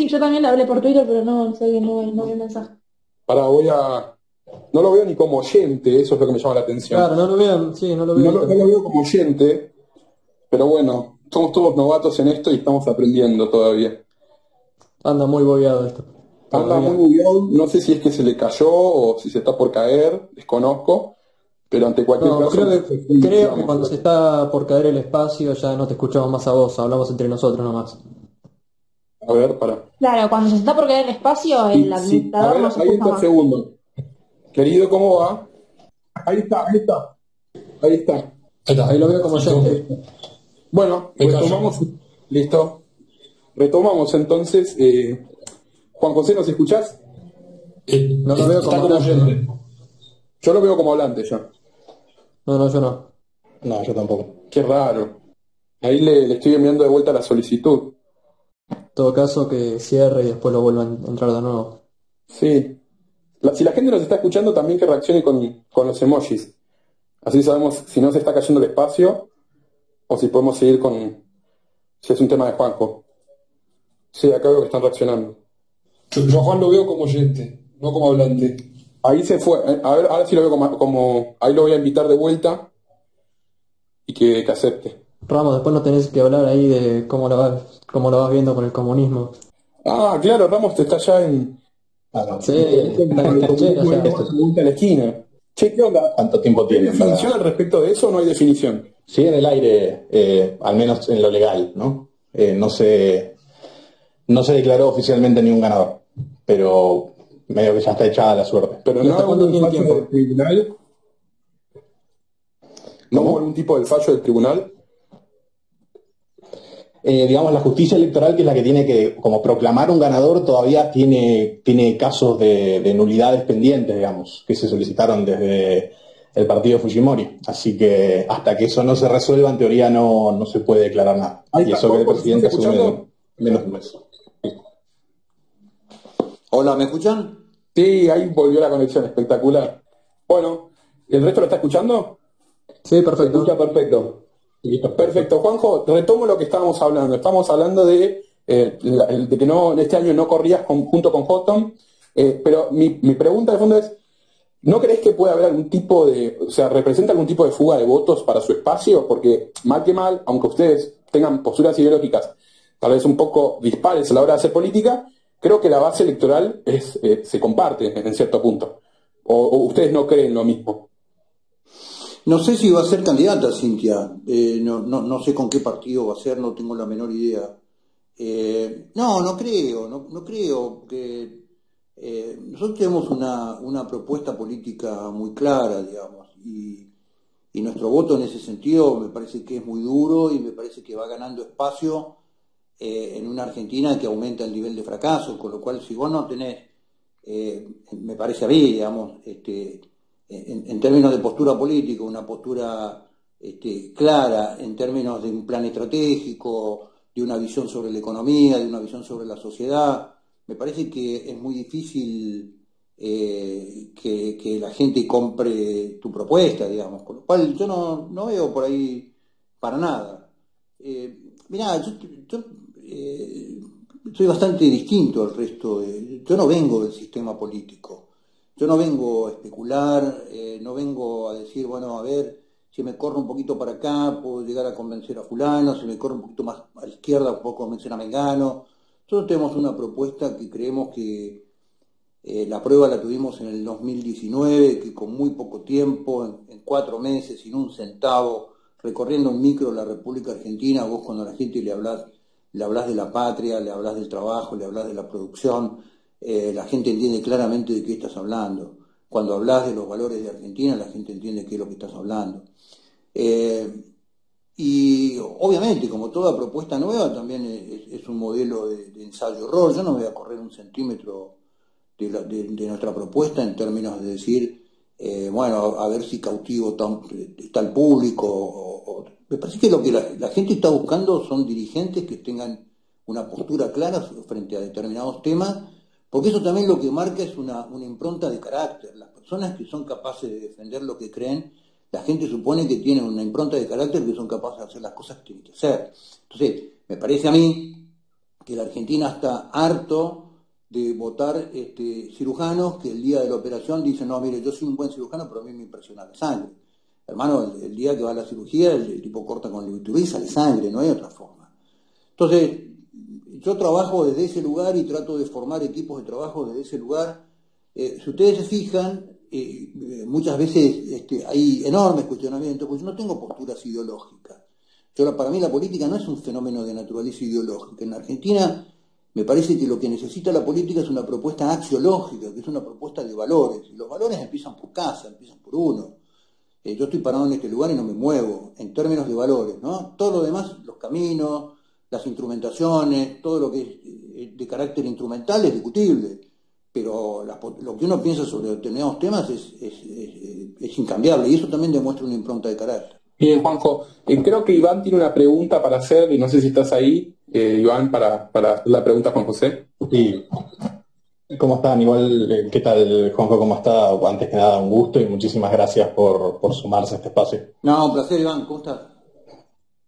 Sí, yo también le hablé por Twitter, pero no sé que no, no vi el mensaje. Pará, voy a... No lo veo ni como oyente, eso es lo que me llama la atención. Claro, no lo vean, sí, no lo No lo, no lo veo como oyente, pero bueno, somos todos novatos en esto y estamos aprendiendo todavía. Anda muy bobeado esto. Anda muy bugueado, no sé si es que se le cayó o si se está por caer, desconozco, pero ante cualquier No, caso... creo que, creo que cuando se está por caer el espacio ya no te escuchamos más a vos, hablamos entre nosotros nomás. A ver, para. Claro, cuando se está por caer el espacio, el Sí, a administrador ver, no se ahí está más. segundo. Querido, ¿cómo va? Ahí está, ahí está. Ahí está. Ahí lo veo como oyente. Bueno, retomamos. Listo. Retomamos entonces. eh, Juan José, ¿nos escuchás? No lo veo como Está hablante. Yo lo veo como hablante ya. No, no, yo no. No, yo tampoco. Qué raro. Ahí le, le estoy enviando de vuelta la solicitud. En todo caso que cierre y después lo vuelvan a entrar de nuevo. Sí. La- si la gente nos está escuchando, también que reaccione con, con los emojis. Así sabemos si no se está cayendo el espacio o si podemos seguir con. Si es un tema de Juanjo. Sí, acá veo que están reaccionando. Yo, yo a Juan lo veo como oyente, no como hablante. Ahí se fue. Eh, A ver, ahora sí lo veo como, como- Ahí lo voy a invitar de vuelta y que, que acepte. Ramos, después no tenés que hablar ahí de cómo lo vas, cómo lo vas viendo con el comunismo. Ah, claro, Ramos está allá en. Ah, no. Sí, está en ya. la esquina. Che, ¿qué onda? ¿Cuánto tiempo ¿Hay tiene? definición al respecto de eso o no hay definición? Sigue en el aire, eh, al menos en lo legal, ¿no? Eh, no se no se declaró oficialmente ni un ganador, pero medio que ya está echada la suerte. Pero ¿Y no cuándo tiene tiempo? del tribunal. ¿No hubo algún tipo del fallo del tribunal? Eh, digamos, la justicia electoral, que es la que tiene que, como proclamar un ganador, todavía tiene, tiene casos de, de nulidades pendientes, digamos, que se solicitaron desde el partido Fujimori. Así que hasta que eso no se resuelva, en teoría no, no se puede declarar nada. Ahí y eso que el presidente ¿estás asume menos de un mes. Hola, ¿me escuchan? Sí, ahí volvió la conexión, espectacular. Bueno, ¿el resto lo está escuchando? Sí, Se perfecto. escucha perfecto. Perfecto. Juanjo, retomo lo que estábamos hablando. Estamos hablando de, eh, de que no, este año no corrías con- junto con Houghton, eh, pero mi, pregunta de fondo es, ¿no crees que puede haber algún tipo de, o sea, representa algún tipo de fuga de votos para su espacio? Porque mal que mal, aunque ustedes tengan posturas ideológicas tal vez un poco dispares a la hora de hacer política, creo que la base electoral es, eh, se comparte en cierto punto. O ustedes no creen lo mismo. No sé si va a ser candidata, Cintia. Eh, no, no, no sé con qué partido va a ser, no tengo la menor idea. Eh, no, no creo, no, no creo que eh, nosotros tenemos una, una propuesta política muy clara, digamos, y, y nuestro voto en ese sentido me parece que es muy duro y me parece que va ganando espacio eh, en una Argentina que aumenta el nivel de fracaso, con lo cual si vos no tenés, eh, me parece a mí, digamos, este, en, términos de postura política, una postura este, clara, en términos de un plan estratégico, de una visión sobre la economía, de una visión sobre la sociedad, me parece que es muy difícil eh, que, que la gente compre tu propuesta, digamos, con lo cual yo no, no veo por ahí para nada. Eh, mirá, yo, yo, eh, soy bastante distinto al resto, de- yo no vengo del sistema político. Yo no vengo a especular, eh, no vengo a decir, bueno, a ver, si me corre un poquito para acá, puedo llegar a convencer a fulano, se me corre un poquito más a la izquierda, puedo convencer a Mengano. Nosotros tenemos una propuesta que creemos que eh, la prueba la tuvimos en el 2019, que con muy poco tiempo, en, cuatro meses, sin un centavo, recorriendo un micro la República Argentina, vos cuando a la gente le hablas, le hablas de la patria, le hablas del trabajo, le hablas de la producción, eh, la gente entiende claramente de qué estás hablando. Cuando hablas de los valores de Argentina, la gente entiende qué es lo que estás hablando. Eh, y obviamente, como toda propuesta nueva, también es, un modelo de, ensayo-error. Yo no voy a correr un centímetro de, nuestra propuesta en términos de decir, eh, bueno, a, ver si cautivo está el público. me parece que lo que la, gente está buscando son dirigentes que tengan una postura clara frente a determinados temas, porque eso también lo que marca es una, impronta de carácter. Las personas que son capaces de defender lo que creen la gente supone que tiene una impronta de carácter que son capaces de hacer las cosas que tienen que hacer. Entonces, me parece a mí que la Argentina está harto de votar este, cirujanos que el día de la operación dicen, no, mire, yo soy un buen cirujano, pero a mí me impresiona la sangre. Hermano, el, día que va a la cirugía, el, tipo corta con el y sale sangre, no hay otra forma. Entonces, yo trabajo desde ese lugar y trato de formar equipos de trabajo desde ese lugar. Eh, si ustedes se fijan, eh, muchas veces este, hay enormes cuestionamientos, pues yo no tengo posturas ideológicas. Yo, para mí la política no es un fenómeno de naturaleza ideológica. En Argentina me parece que lo que necesita la política es una propuesta axiológica, que es una propuesta de valores. Y los valores empiezan por casa, empiezan por uno. Eh, yo estoy parado en este lugar y no me muevo, en términos de valores, ¿no? Todo lo demás, los caminos, las instrumentaciones, todo lo que es eh, de carácter instrumental es discutible pero lo que uno piensa sobre determinados temas es, es, incambiable y eso también demuestra una impronta de carácter. Bien, Juanjo, eh, creo que Iván tiene una pregunta para hacer y no sé si estás ahí, eh, Iván, para, para la pregunta a Juan José. Sí. ¿Cómo están? Igual, eh, ¿qué tal, Juanjo? ¿Cómo está? Antes que nada, un gusto y muchísimas gracias por, por sumarse a este espacio. No, un placer, Iván. ¿Cómo estás?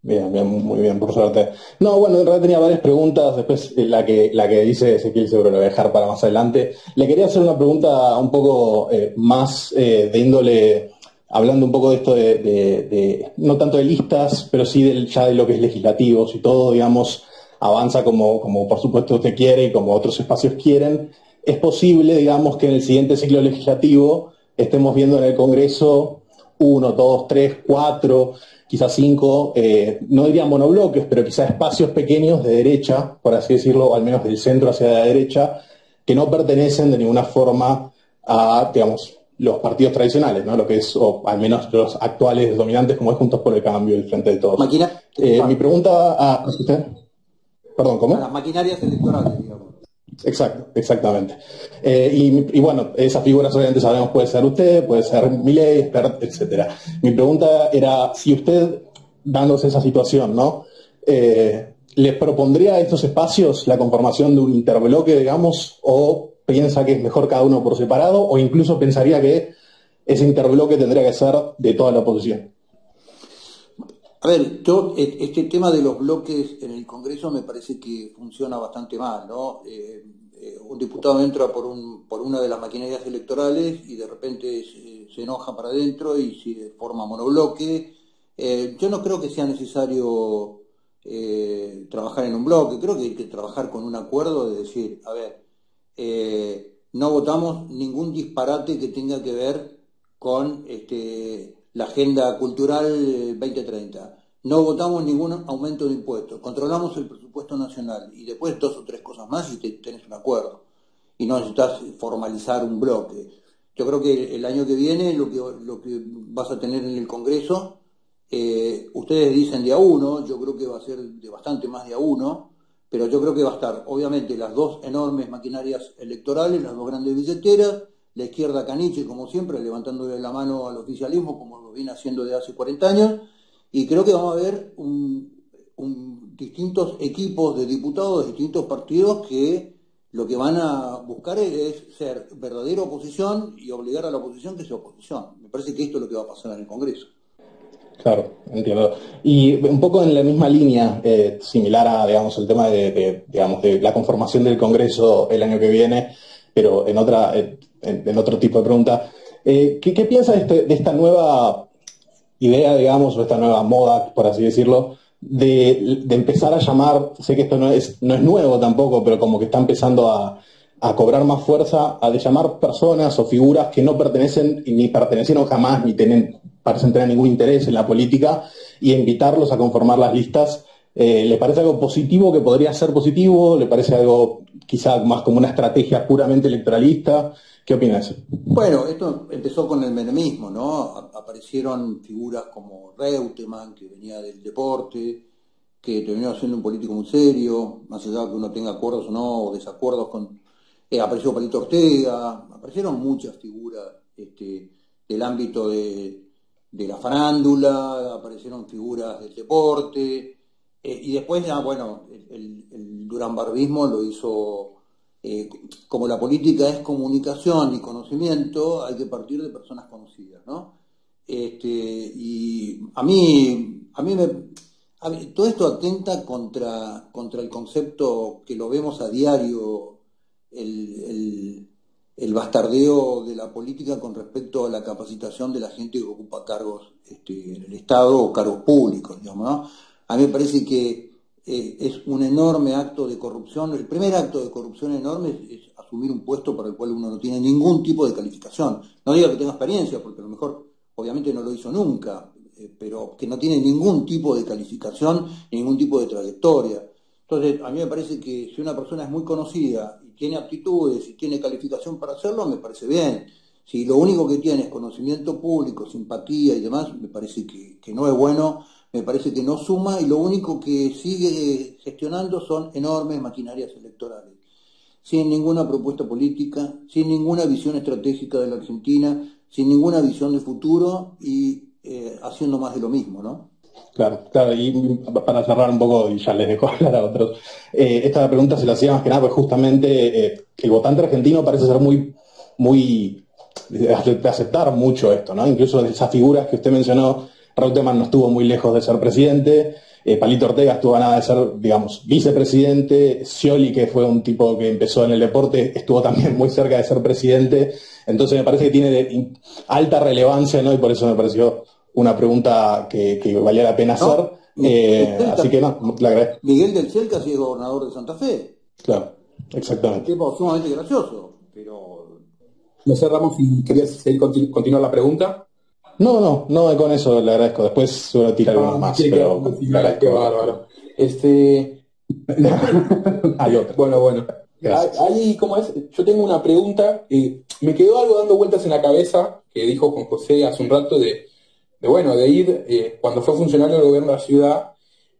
Bien, bien, muy bien, por suerte. No, bueno, en realidad tenía varias preguntas, después eh, la que, la que dice Ezequiel seguro lo voy a dejar para más adelante. Le quería hacer una pregunta un poco eh, más eh, de índole, hablando un poco de esto de, no tanto de listas, pero sí del, ya de lo que es legislativo, si todo, digamos, avanza como, como por supuesto usted quiere y como otros espacios quieren, es posible, digamos, que en el siguiente ciclo legislativo estemos viendo en el Congreso uno, dos, tres, cuatro quizás cinco, eh, no diría monobloques, pero quizás espacios pequeños de derecha, por así decirlo, o al menos del centro hacia la derecha, que no pertenecen de ninguna forma a, digamos, los partidos tradicionales, ¿no? Lo que es, o al menos los actuales dominantes, como es Juntos por el Cambio, el Frente de Todos. Eh, mi pregunta a usted. Perdón, ¿cómo? las maquinarias electorales, digamos. Exacto, exactamente. Eh, y, bueno, esas figuras obviamente sabemos puede ser usted, puede ser Milei, expert, etc. Mi pregunta era si usted, dándose esa situación, ¿no? Eh, ¿Le propondría a estos espacios la conformación de un interbloque, digamos, o piensa que es mejor cada uno por separado, o incluso pensaría que ese interbloque tendría que ser de toda la oposición? A ver, yo, e, este tema de los bloques en el Congreso me parece que funciona bastante mal, ¿no? Eh, eh, un diputado entra por, un, por una de las maquinarias electorales y de repente se, enoja para adentro y se forma monobloque. Eh, yo no creo que sea necesario trabajar en un bloque, creo que hay que trabajar con un acuerdo de decir, a ver, no votamos ningún disparate que tenga que ver con este, la agenda cultural 2030. No votamos ningún aumento de impuestos, controlamos el presupuesto nacional y después dos o tres cosas más y te, tenés un acuerdo. Y no necesitas formalizar un bloque. Yo creo que el año que viene lo que, lo que vas a tener en el Congreso, eh, ustedes dicen de a uno, yo creo que va a ser de bastante más de a uno, pero yo creo que va a estar obviamente las dos enormes maquinarias electorales, las dos grandes billeteras, la izquierda caniche, como siempre, levantándole la mano al oficialismo, como lo viene haciendo desde hace 40 años, y creo que vamos a ver distintos equipos de diputados de distintos partidos que lo que van a buscar es, ser verdadera oposición y obligar a la oposición que sea oposición. Me parece que esto es lo que va a pasar en el Congreso. Claro, entiendo. Y un poco en la misma línea, eh, similar a digamos, el tema de, digamos, de la conformación del Congreso el año que viene, pero en otra, en, otro tipo de pregunta. Eh, ¿qué, piensa este, de, esta nueva idea, digamos, o esta nueva moda, por así decirlo, de, empezar a llamar, sé que esto no es, no es nuevo tampoco, pero como que está empezando a, cobrar más fuerza, a de llamar personas o figuras que no pertenecen ni pertenecieron jamás ni tienen, parecen tener ningún interés en la política y invitarlos a conformar las listas. Eh, ¿Le parece algo positivo que podría ser positivo? ¿Le parece algo quizá más como una estrategia puramente electoralista? ¿Qué opinas? Bueno, esto empezó con el menemismo, ¿no? Aparecieron figuras como Reutemann, que venía del deporte, que terminó siendo un político muy serio, más allá de que uno tenga acuerdos o no, o desacuerdos con... Eh, apareció Palito Ortega, aparecieron muchas figuras este, del ámbito de, la farándula, aparecieron figuras del deporte, eh, y después ya, bueno, el, el, Barbismo lo hizo eh, como la política es comunicación y conocimiento, hay que partir de personas conocidas, ¿no? Este, y a mí, a mí me, todo esto atenta contra, contra el concepto que lo vemos a diario, el, bastardeo de la política con respecto a la capacitación de la gente que ocupa cargos este, en el Estado o cargos públicos, digamos, ¿no? A mí me parece que eh, es un enorme acto de corrupción. El primer acto de corrupción enorme es, asumir un puesto para el cual uno no tiene ningún tipo de calificación. No diga que tenga experiencia, porque a lo mejor obviamente no lo hizo nunca, eh, pero que no tiene ningún tipo de calificación, ningún tipo de trayectoria. Entonces, a mí me parece que si una persona es muy conocida y tiene aptitudes y tiene calificación para hacerlo, me parece bien. Si lo único que tiene es conocimiento público, simpatía y demás, me parece que no es bueno me parece que no suma y lo único que sigue gestionando son enormes maquinarias electorales, sin ninguna propuesta política, sin ninguna visión estratégica de la Argentina, sin ninguna visión de futuro y eh, haciendo más de lo mismo, ¿no? Claro, claro, y para cerrar un poco, y ya les dejo [laughs] hablar a otros, eh, esta pregunta se la hacía más que nada, pues justamente eh, el votante argentino parece ser muy, muy, aceptar mucho esto, ¿no? Incluso esas figuras que usted mencionó, Reutemann no estuvo muy lejos de ser presidente, eh, Palito Ortega estuvo a nada de ser, digamos, vicepresidente, Scioli, que fue un tipo que empezó en el deporte, estuvo también muy cerca de ser presidente, entonces me parece que tiene de alta relevancia, ¿no? Y por eso me pareció una pregunta que, valía la pena hacer. Eh, así que no, la agradezco. Miguel del Cel casi es gobernador de Santa Fe. Claro, exactamente. Un tipo sumamente gracioso, pero... No cerramos y querías seguir continuar la pregunta. No, no, no con eso le agradezco. Después suelo tirar ah, más. Pero, qué bárbaro. Este. [laughs] Hay otro. Bueno, bueno. Ahí, ¿cómo es? Yo tengo una pregunta. me quedó algo dando vueltas en la cabeza que dijo Juan José hace un rato de, bueno, de ir, eh, cuando fue funcionario del gobierno de la ciudad,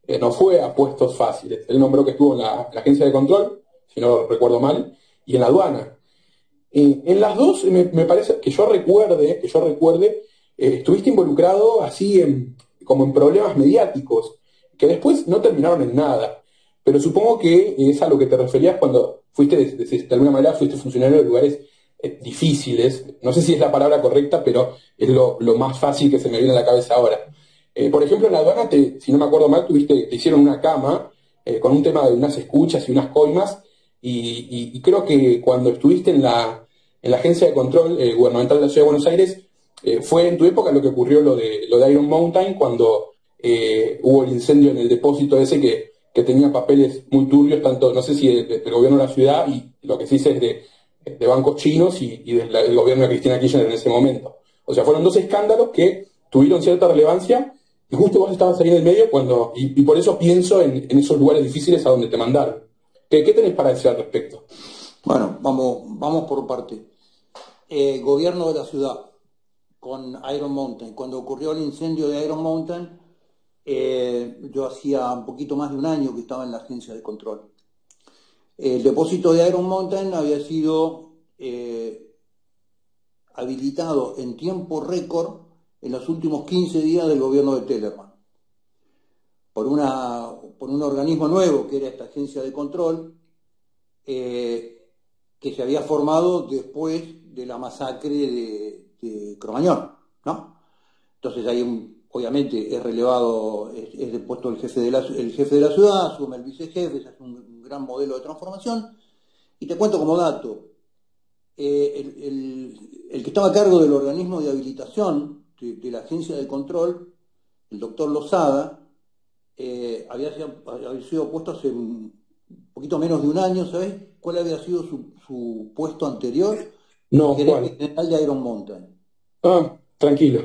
eh, no fue a puestos fáciles. Él nombró que estuvo en la, agencia de control, si no recuerdo mal, y en la aduana. en las dos, me, me, parece que yo recuerde, que yo recuerde, eh, estuviste involucrado así en, como en problemas mediáticos, que después no terminaron en nada. Pero supongo que es a lo que te referías cuando fuiste, de, alguna manera, fuiste funcionario de lugares eh, difíciles. No sé si es la palabra correcta, pero es lo, más fácil que se me viene a la cabeza ahora. Eh, por ejemplo, en la aduana, si no me acuerdo mal, tuviste, te hicieron una cama con un tema de unas escuchas y unas coimas, y, creo que cuando estuviste en la, en la agencia de control gubernamental de la Ciudad de Buenos Aires, eh, fue en tu época lo que ocurrió lo de, lo de Iron Mountain cuando eh, hubo el incendio en el depósito ese que, tenía papeles muy turbios, tanto, no sé si del gobierno de la ciudad y lo que sí es de, de bancos chinos y, del gobierno de Cristina Kirchner en ese momento. O sea, fueron dos escándalos que tuvieron cierta relevancia y justo vos estabas ahí en el medio cuando, y, por eso pienso en, esos lugares difíciles a donde te mandaron. ¿Qué, qué tenés para decir al respecto? Bueno, vamos, vamos por parte. Eh, gobierno de la ciudad con Iron Mountain. Cuando ocurrió el incendio de Iron Mountain, eh, yo hacía un poquito más de un año que estaba en la agencia de control. El depósito de Iron Mountain había sido eh, habilitado en tiempo récord en los últimos 15 días del gobierno de Tellerman. Por, una, por un organismo nuevo que era esta agencia de control, eh, que se había formado después de la masacre de, este, Cromañón, ¿no? Entonces ahí obviamente es relevado, es, depuesto el jefe, de la, el jefe de la ciudad, asume el vicejefe, es un, gran modelo de transformación. Y te cuento como dato, eh, el, que estaba a cargo del organismo de habilitación de, la agencia de control el doctor Lozada, eh, había, sido, había, sido, puesto hace un poquito menos de un año, ¿sabes cuál había sido su, su puesto anterior? No, ¿cuál? general de Iron Mountain. Ah, tranquilo.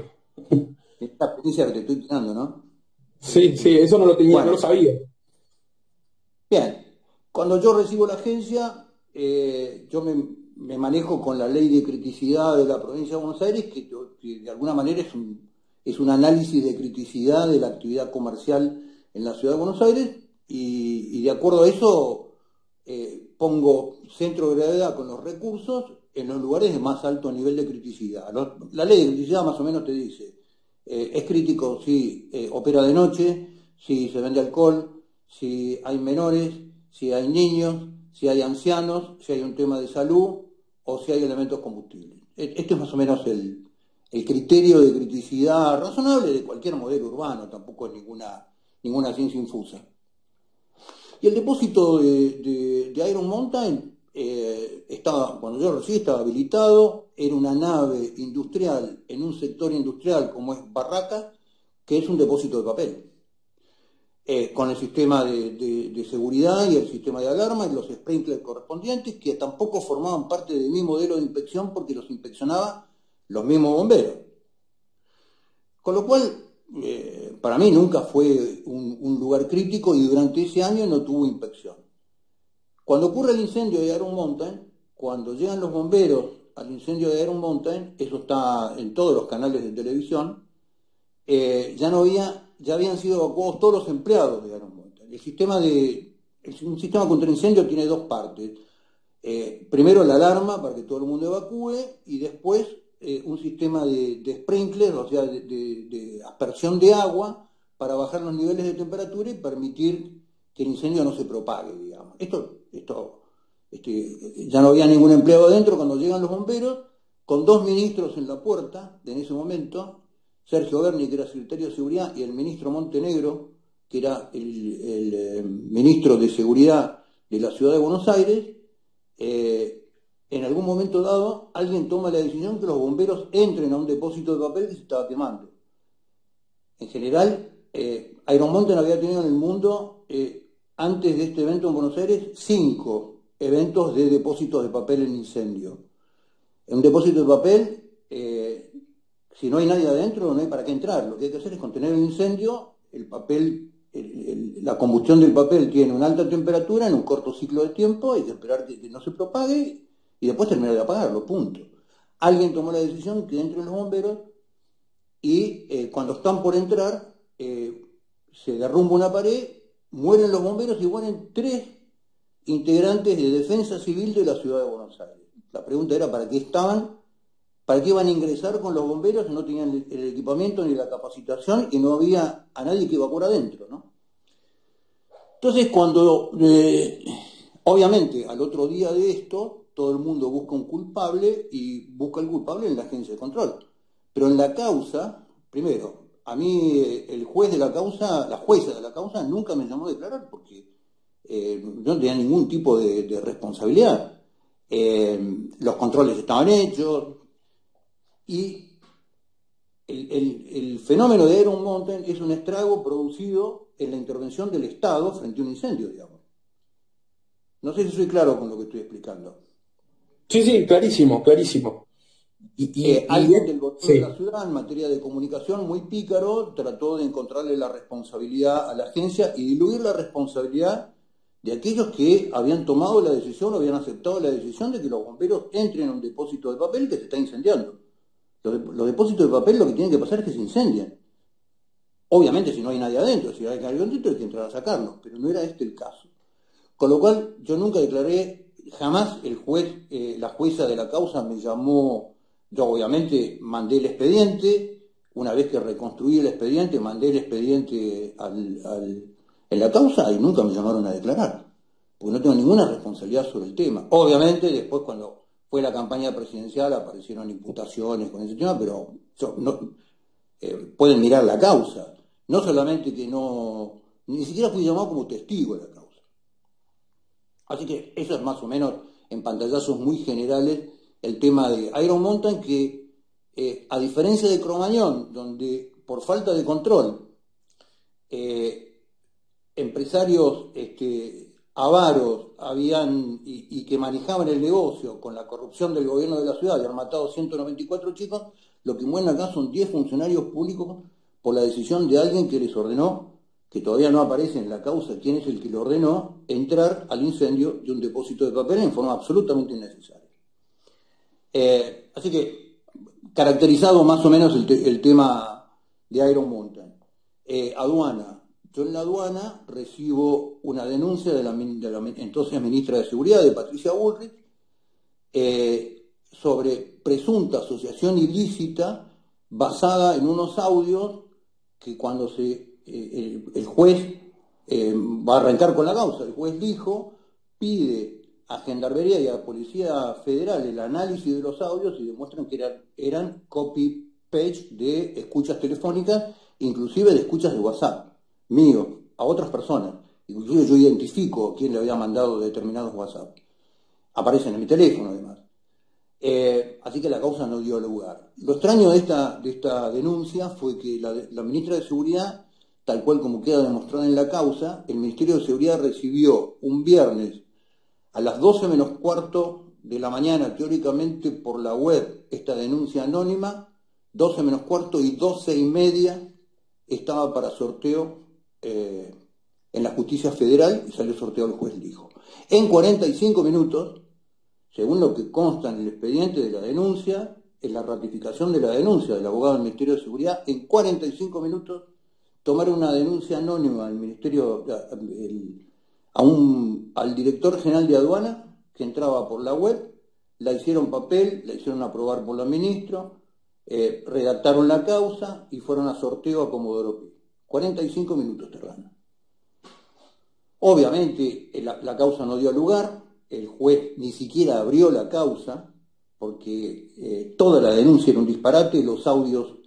Esta experiencia que te estoy tirando, ¿no? Sí, sí, eso no lo tenía, bueno, no lo sabía. Bien, cuando yo recibo la agencia, eh, yo me, me, manejo con la ley de criticidad de la provincia de Buenos Aires, que, que de alguna manera es un, es un análisis de criticidad de la actividad comercial en la ciudad de Buenos Aires y, y de acuerdo a eso eh, pongo centro de gravedad con los recursos en los lugares de más alto nivel de criticidad. La ley de criticidad más o menos te dice, eh, es crítico si eh, opera de noche, si se vende alcohol, si hay menores, si hay niños, si hay ancianos, si hay un tema de salud o si hay elementos combustibles. Este es más o menos el, criterio de criticidad razonable de cualquier modelo urbano, tampoco es ninguna, ninguna ciencia infusa. Y el depósito de, de, de Iron Mountain eh, estaba, cuando yo recibí estaba habilitado, era una nave industrial en un sector industrial como es Barraca, que es un depósito de papel. Eh, con el sistema de, seguridad y el sistema de alarma y los sprinklers correspondientes, que tampoco formaban parte de mi modelo de inspección porque los inspeccionaba los mismos bomberos. Con lo cual, eh, para mí nunca fue un, lugar crítico y durante ese año no tuvo inspección. Cuando ocurre el incendio de Iron Mountain, cuando llegan los bomberos al incendio de Iron Mountain, eso está en todos los canales de televisión, eh, ya no había, ya habían sido evacuados todos los empleados de Iron Mountain. El sistema de, un sistema contra incendio tiene dos partes. Eh, primero la alarma para que todo el mundo evacúe y después eh, un sistema de, de sprinklers, o sea, de, de, de, aspersión de agua para bajar los niveles de temperatura y permitir que el incendio no se propague, digamos. Esto, esto ya no había ningún empleado adentro cuando llegan los bomberos, con dos ministros en la puerta en ese momento, Sergio Berni, que era secretario de Seguridad, y el ministro Montenegro, que era el, el eh, ministro de Seguridad de la Ciudad de Buenos Aires, eh, en algún momento dado alguien toma la decisión que los bomberos entren a un depósito de papel que se estaba quemando. En general, eh, Iron Mountain había tenido en el mundo, eh, antes de este evento en Buenos Aires, cinco eventos de depósitos de papel en incendio. En un depósito de papel, eh, si no hay nadie adentro, no hay para qué entrar. Lo que hay que hacer es contener el incendio, el papel, el, el, la combustión del papel tiene una alta temperatura en un corto ciclo de tiempo, hay que esperar que, que no se propague y después terminar de apagarlo, punto. Alguien tomó la decisión que entren los bomberos y eh, cuando están por entrar eh, se derrumba una pared, mueren los bomberos y mueren tres integrantes de defensa civil de la ciudad de Buenos Aires. La pregunta era para qué estaban, para qué iban a ingresar con los bomberos, no tenían el, equipamiento ni la capacitación y no había a nadie que evacuara adentro, ¿no? Entonces cuando, eh, obviamente, al otro día de esto, todo el mundo busca un culpable y busca el culpable en la agencia de control. Pero en la causa, primero, a mí el juez de la causa, la jueza de la causa, nunca me llamó a declarar porque eh, no tenía ningún tipo de, responsabilidad. Eh, los controles estaban hechos y el, el, el, fenómeno de Iron Mountain es un estrago producido en la intervención del Estado frente a un incendio, digamos. No sé si soy claro con lo que estoy explicando. Sí, sí, clarísimo, clarísimo. Y, y, eh, alguien del gobierno sí. de la ciudad en materia de comunicación muy pícaro trató de encontrarle la responsabilidad a la agencia y diluir la responsabilidad de aquellos que habían tomado la decisión o habían aceptado la decisión de que los bomberos entren a un depósito de papel que se está incendiando. Los, de, los depósitos de papel lo que tienen que pasar es que se incendian. Obviamente si no hay nadie adentro, si hay alguien adentro hay que entrar a sacarlos, pero no era este el caso. Con lo cual yo nunca declaré jamás el juez, eh, la jueza de la causa me llamó, yo obviamente mandé el expediente, una vez que reconstruí el expediente, mandé el expediente al, en la causa y nunca me llamaron a declarar, porque no tengo ninguna responsabilidad sobre el tema. Obviamente después cuando fue la campaña presidencial aparecieron imputaciones con ese tema, pero yo, no, eh, pueden mirar la causa. No solamente que no, ni siquiera fui llamado como testigo de la causa. Así que eso es más o menos en pantallazos muy generales el tema de Iron Mountain que eh, a diferencia de Cromañón, donde por falta de control eh, empresarios este, avaros habían y, que manejaban el negocio con la corrupción del gobierno de la ciudad y han matado 194 chicos, lo que mueren acá son 10 funcionarios públicos por la decisión de alguien que les ordenó, que todavía no aparece en la causa quién es el que le ordenó, entrar al incendio de un depósito de papel en forma absolutamente innecesaria. Eh, así que, caracterizado más o menos el, tema de Iron Mountain. Eh, aduana. Yo en la aduana recibo una denuncia de la, entonces ministra de Seguridad, de Patricia Bullrich, eh, sobre presunta asociación ilícita basada en unos audios que cuando se, el, juez va a arrancar con la causa, el juez dijo, pide a Gendarmería y a Policía Federal el análisis de los audios y demuestran que eran, eran copy-page de escuchas telefónicas, inclusive de escuchas de WhatsApp, mío, a otras personas. Inclusive yo identifico quién le había mandado determinados WhatsApp. Aparecen en mi teléfono, además. Eh, así que la causa no dio lugar. Lo extraño de esta, de esta denuncia fue que la, la ministra de Seguridad, tal cual como queda demostrado en la causa, el Ministerio de Seguridad recibió un viernes a las 12 menos cuarto de la mañana, teóricamente por la web, esta denuncia anónima, 12 menos cuarto y 12 y media estaba para sorteo eh, en la justicia federal y salió sorteo el juez dijo. En 45 minutos, según lo que consta en el expediente de la denuncia, en la ratificación de la denuncia del abogado del Ministerio de Seguridad, en 45 minutos tomar una denuncia anónima al Ministerio, a al director general de aduana que entraba por la web, la hicieron papel, la hicieron aprobar por la ministra, eh, redactaron la causa y fueron a sorteo a Comodoro Pi. 45 minutos terrana. Obviamente eh, la, causa no dio lugar, el juez ni siquiera abrió la causa porque eh, toda la denuncia era un disparate, los audios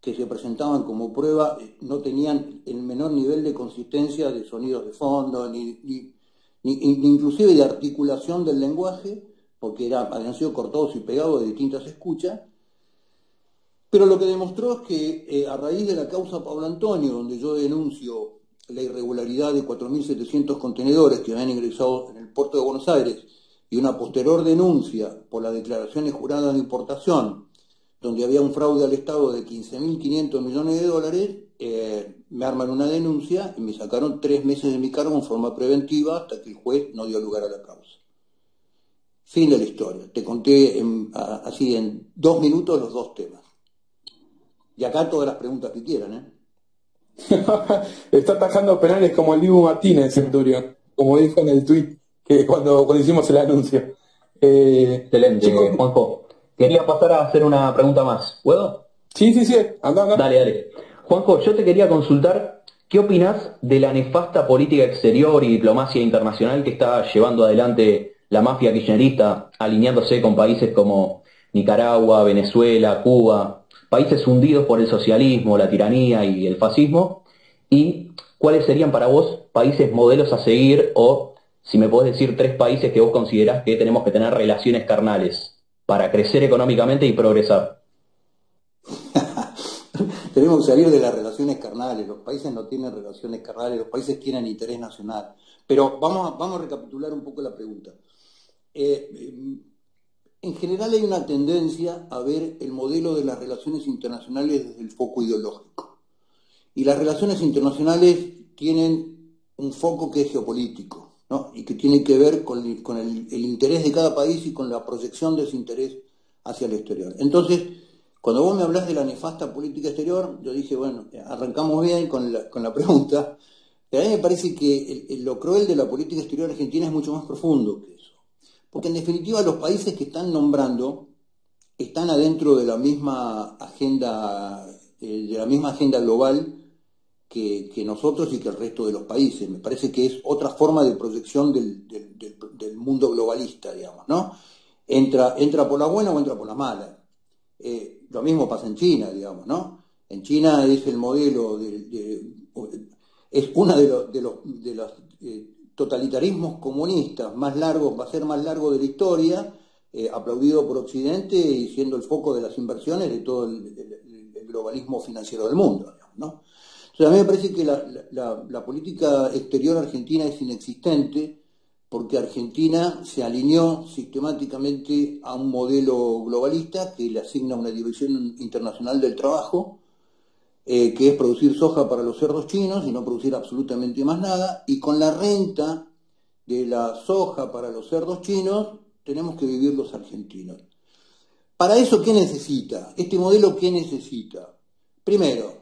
que se presentaban como prueba eh, no tenían el menor nivel de consistencia de sonidos de fondo, ni, ni, inclusive de articulación del lenguaje, porque era, habían sido cortados y pegados de distintas escuchas. Pero lo que demostró es que eh, a raíz de la causa Pablo Antonio, donde yo denuncio la irregularidad de 4.700 contenedores que habían ingresado en el puerto de Buenos Aires y una posterior denuncia por las declaraciones juradas de importación donde había un fraude al Estado de 15.500 millones de dólares, eh, me arman una denuncia y me sacaron tres meses de mi cargo en forma preventiva hasta que el juez no dio lugar a la causa. Fin de la historia. Te conté así en dos minutos los dos temas. Y acá todas las preguntas que quieran. ¿eh? [laughs] Está atajando penales como el Dibu Martínez, Centurión, como dijo en el tweet que cuando, cuando hicimos el anuncio. Eh, Excelente, Juanjo. Quería pasar a hacer una pregunta más. ¿Puedo? Sí, sí, sí. Anda, anda. Dale, dale. Juanjo, yo te quería consultar, ¿qué opinas de la nefasta política exterior y diplomacia internacional que está llevando adelante la mafia kirchnerista, alineándose con países como Nicaragua, Venezuela, Cuba, países hundidos por el socialismo, la tiranía y el fascismo? ¿Y cuáles serían para vos países modelos a seguir o, si me podés decir, tres países que vos considerás que tenemos que tener relaciones carnales? Para crecer económicamente y progresar. [laughs] Tenemos que salir de las relaciones carnales. Los países no tienen relaciones carnales, los países tienen interés nacional. Pero vamos a, vamos a recapitular un poco la pregunta. Eh, en general hay una tendencia a ver el modelo de las relaciones internacionales desde el foco ideológico. Y las relaciones internacionales tienen un foco que es geopolítico y que tiene que ver con, el, interés de cada país y con la proyección de ese interés hacia el exterior. Entonces, cuando vos me hablas de la nefasta política exterior, yo dije, bueno, arrancamos bien con la, pregunta, pero a mí me parece que lo cruel de la política exterior argentina es mucho más profundo que eso. Porque en definitiva los países que están nombrando están adentro de la misma agenda, eh, de la misma agenda global que, nosotros y que el resto de los países. Me parece que es otra forma de proyección del, mundo globalista, digamos, ¿no? Entra, entra por la buena o entra por la mala. Eh, lo mismo pasa en China, digamos, ¿no? En China es el modelo, de, es uno de los, de los, de los eh, totalitarismos comunistas más largos, va a ser más largo de la historia, eh, aplaudido por Occidente y siendo el foco de las inversiones de todo el, el globalismo financiero del mundo, digamos, ¿no? A mí me parece que la, política exterior argentina es inexistente porque Argentina se alineó sistemáticamente a un modelo globalista que le asigna una división internacional del trabajo, eh, que es producir soja para los cerdos chinos y no producir absolutamente más nada, y con la renta de la soja para los cerdos chinos tenemos que vivir los argentinos. Para eso, ¿qué necesita? Este modelo, ¿qué necesita? Primero,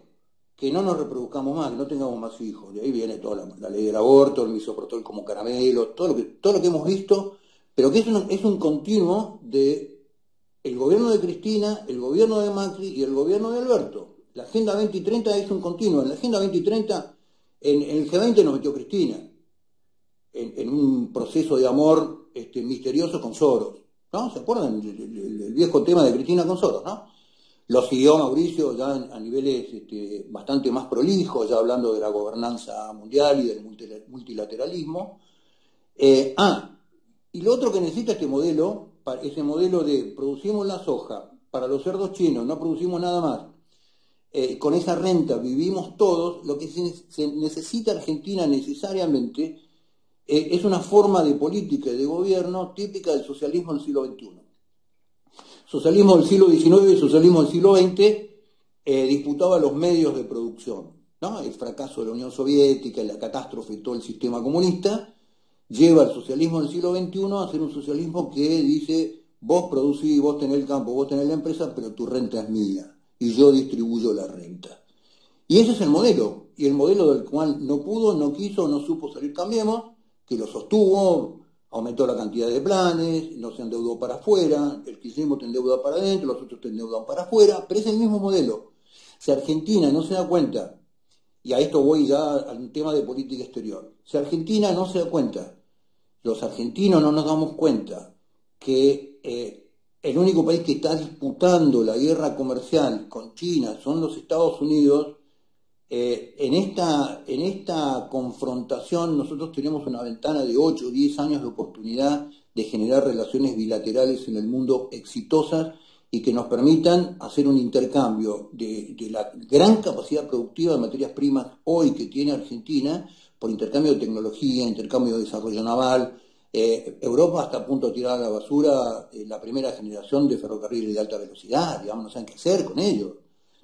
que no nos reproduzcamos más, que no tengamos más hijos. De ahí viene toda la, ley del aborto, el misoprostol como caramelo, todo lo que, todo lo que hemos visto, pero que es un, es un continuo de el gobierno de Cristina, el gobierno de Macri y el gobierno de Alberto. La Agenda 2030 es un continuo. En la Agenda 2030, en, el G20 nos metió Cristina, en, un proceso de amor este, misterioso con Soros. ¿no? ¿Se acuerdan? El, viejo tema de Cristina con Soros, ¿no? Lo siguió Mauricio ya a niveles este, bastante más prolijos, ya hablando de la gobernanza mundial y del multilateralismo. Eh, ah, y lo otro que necesita este modelo, ese modelo de producimos la soja para los cerdos chinos, no producimos nada más, eh, con esa renta vivimos todos, lo que se necesita Argentina necesariamente eh, es una forma de política y de gobierno típica del socialismo del siglo XXI. Socialismo del siglo XIX y socialismo del siglo XX eh, disputaba los medios de producción. El fracaso de la Unión Soviética, la catástrofe de todo el sistema comunista, lleva al socialismo del siglo XXI a ser un socialismo que dice, vos producís, vos tenés el campo, vos tenés la empresa, pero tu renta es mía y yo distribuyo la renta. Y ese es el modelo, y el modelo del cual no pudo, no quiso, no supo salir Cambiemos, que lo sostuvo, aumentó la cantidad de planes, no se endeudó para afuera, el kirchnerismo te endeuda para adentro, los otros te endeudan para afuera, pero es el mismo modelo. Si Argentina no se da cuenta, y a esto voy ya al tema de política exterior, si Argentina no se da cuenta, los argentinos no nos damos cuenta que eh, el único país que está disputando la guerra comercial con China son los Estados Unidos, eh, en, esta, en esta confrontación nosotros tenemos una ventana de 8 o 10 años de oportunidad de generar relaciones bilaterales en el mundo exitosas y que nos permitan hacer un intercambio de, la gran capacidad productiva de materias primas hoy que tiene Argentina por intercambio de tecnología, intercambio de desarrollo naval. Eh, Europa está a punto de tirar a la basura eh, la primera generación de ferrocarriles de alta velocidad, digamos, no saben qué hacer con ellos.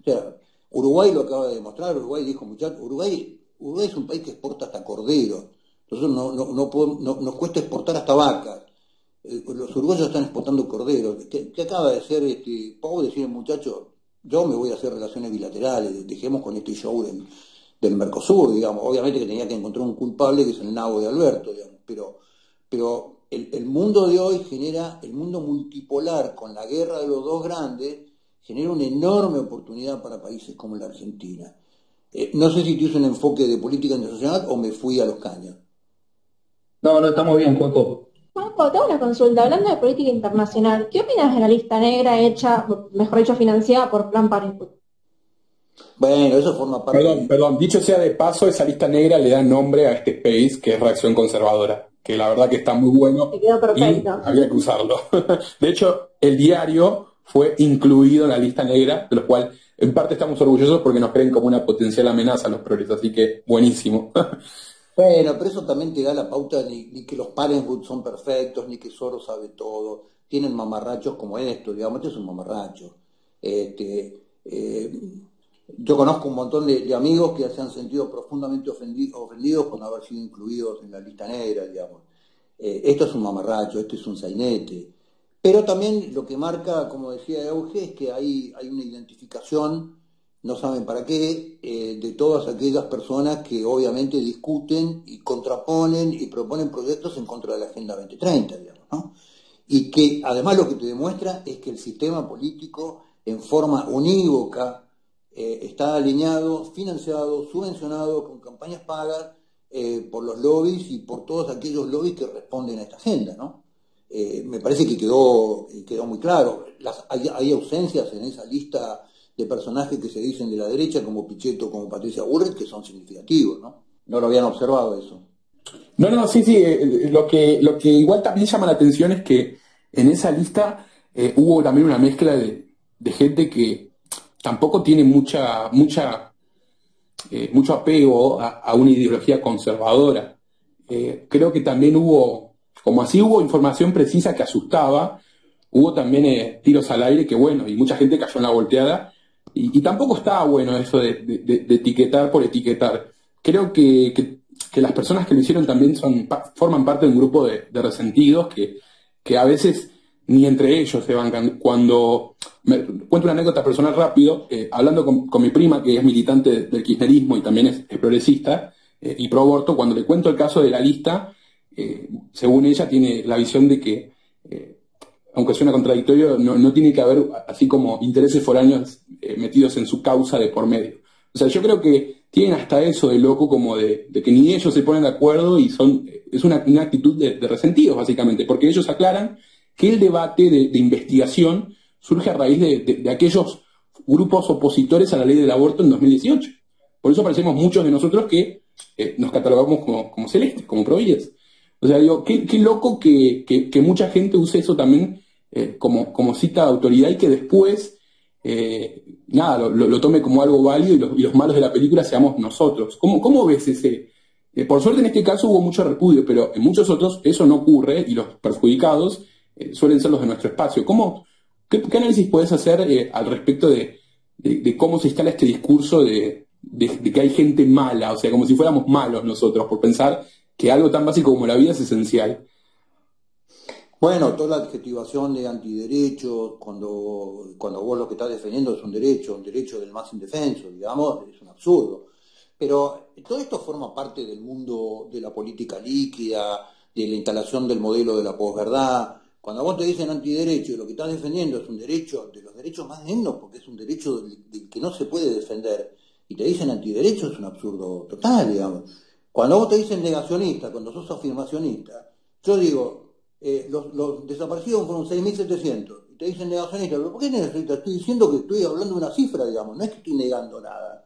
O sea, Uruguay lo acaba de demostrar, Uruguay dijo, muchachos, Uruguay, Uruguay es un país que exporta hasta corderos, nosotros no, no, nos cuesta exportar hasta vacas, eh, los uruguayos están exportando corderos, ¿qué, acaba de ser este, pobre decir muchachos, yo me voy a hacer relaciones bilaterales, dejemos con este show del, Mercosur, digamos, obviamente que tenía que encontrar un culpable que es el nabo de Alberto, digamos, pero, pero el mundo de hoy genera, el mundo multipolar con la guerra de los dos grandes, genera una enorme oportunidad para países como la Argentina. Eh, no sé si tú un enfoque de política internacional o me fui a los caños. No, no, estamos bien, Juanjo. Juanjo, tengo una consulta. Hablando de política internacional, ¿qué opinas de la lista negra hecha, mejor dicho, financiada por Plan Parenthood? Bueno, eso forma parte. Perdón, perdón, dicho sea de paso, esa lista negra le da nombre a este space que es Reacción Conservadora, que la verdad que está muy bueno. Te quedó perfecto. Y había que usarlo. [laughs] De hecho, el diario fue incluido en la lista negra, de lo cual en parte estamos orgullosos porque nos creen como una potencial amenaza a los progresos, así que buenísimo. [laughs] Bueno, pero eso también te da la pauta ni, que los Parenthood son perfectos, ni que Soros sabe todo. Tienen mamarrachos como esto, digamos, este es un mamarracho. Este, eh, yo conozco un montón de, amigos que se han sentido profundamente ofendidos por no haber sido incluidos en la lista negra, digamos. Eh, esto es un mamarracho, esto es un sainete. Pero también lo que marca, como decía Euge, es que hay, hay una identificación, no saben para qué, eh, de todas aquellas personas que obviamente discuten y contraponen y proponen proyectos en contra de la Agenda 2030, digamos, ¿no? Y que además lo que te demuestra es que el sistema político en forma unívoca eh, está alineado, financiado, subvencionado con campañas pagas eh, por los lobbies y por todos aquellos lobbies que responden a esta agenda, ¿no? Eh, me parece que quedó, quedó muy claro. hay, ausencias en esa lista de personajes que se dicen de la derecha, como Pichetto, como Patricia Bullrich, que son significativos, ¿no? No lo habían observado eso. No, no, sí, sí. Eh, lo que, lo que igual también llama la atención es que en esa lista eh, hubo también una mezcla de, gente que tampoco tiene mucha, mucha eh, mucho apego a, una ideología conservadora. Eh, creo que también hubo, como así hubo información precisa que asustaba, hubo también tiros al aire que bueno, y mucha gente cayó en la volteada, y, tampoco estaba bueno eso de, etiquetar por etiquetar. Creo que, las personas que lo hicieron también son, forman parte de un grupo de, resentidos que, que a veces ni entre ellos se bancan. Cuando me, cuento una anécdota personal rápido, eh, hablando con, mi prima, que es militante del kirchnerismo y también es, progresista eh, y pro aborto, cuando le cuento el caso de la lista, eh, según ella tiene la visión de que, aunque suena contradictorio, no, tiene que haber así como intereses foráneos metidos en su causa de por medio. O sea, yo creo que tienen hasta eso de loco como de, que ni ellos se ponen de acuerdo y son, es una, actitud de, de resentidos básicamente, porque ellos aclaran que el debate de, investigación surge a raíz de, aquellos grupos opositores a la ley del aborto en 2018. Por eso parecemos muchos de nosotros que eh, nos catalogamos como, celestes, como providas. O sea, digo, qué, loco que, mucha gente use eso también eh, como, cita de autoridad y que después, eh, nada, lo, tome como algo válido y los, malos de la película seamos nosotros. ¿Cómo, ves ese...? por suerte en este caso hubo mucho repudio, pero en muchos otros eso no ocurre y los perjudicados eh, suelen ser los de nuestro espacio. ¿Cómo, qué, análisis puedes hacer eh, al respecto de, cómo se instala este discurso de, que hay gente mala, o sea, como si fuéramos malos nosotros, por pensar que algo tan básico como la vida es esencial? Bueno, toda la adjetivación de antiderecho, cuando, cuando vos lo que estás defendiendo es un derecho, un derecho del más indefenso, digamos, es un absurdo. Pero todo esto forma parte del mundo de la política líquida, de la instalación del modelo de la posverdad, cuando vos te dicen antiderecho y lo que estás defendiendo es un derecho de los derechos más dignos, porque es un derecho del, que no se puede defender, y te dicen antiderecho es un absurdo total, digamos. Cuando vos te dicen negacionista, cuando sos afirmacionista, yo digo, eh, los, desaparecidos fueron 6.700, y te dicen negacionista, ¿pero por qué negacionista? Estoy diciendo que estoy hablando de una cifra, digamos, no es que estoy negando nada.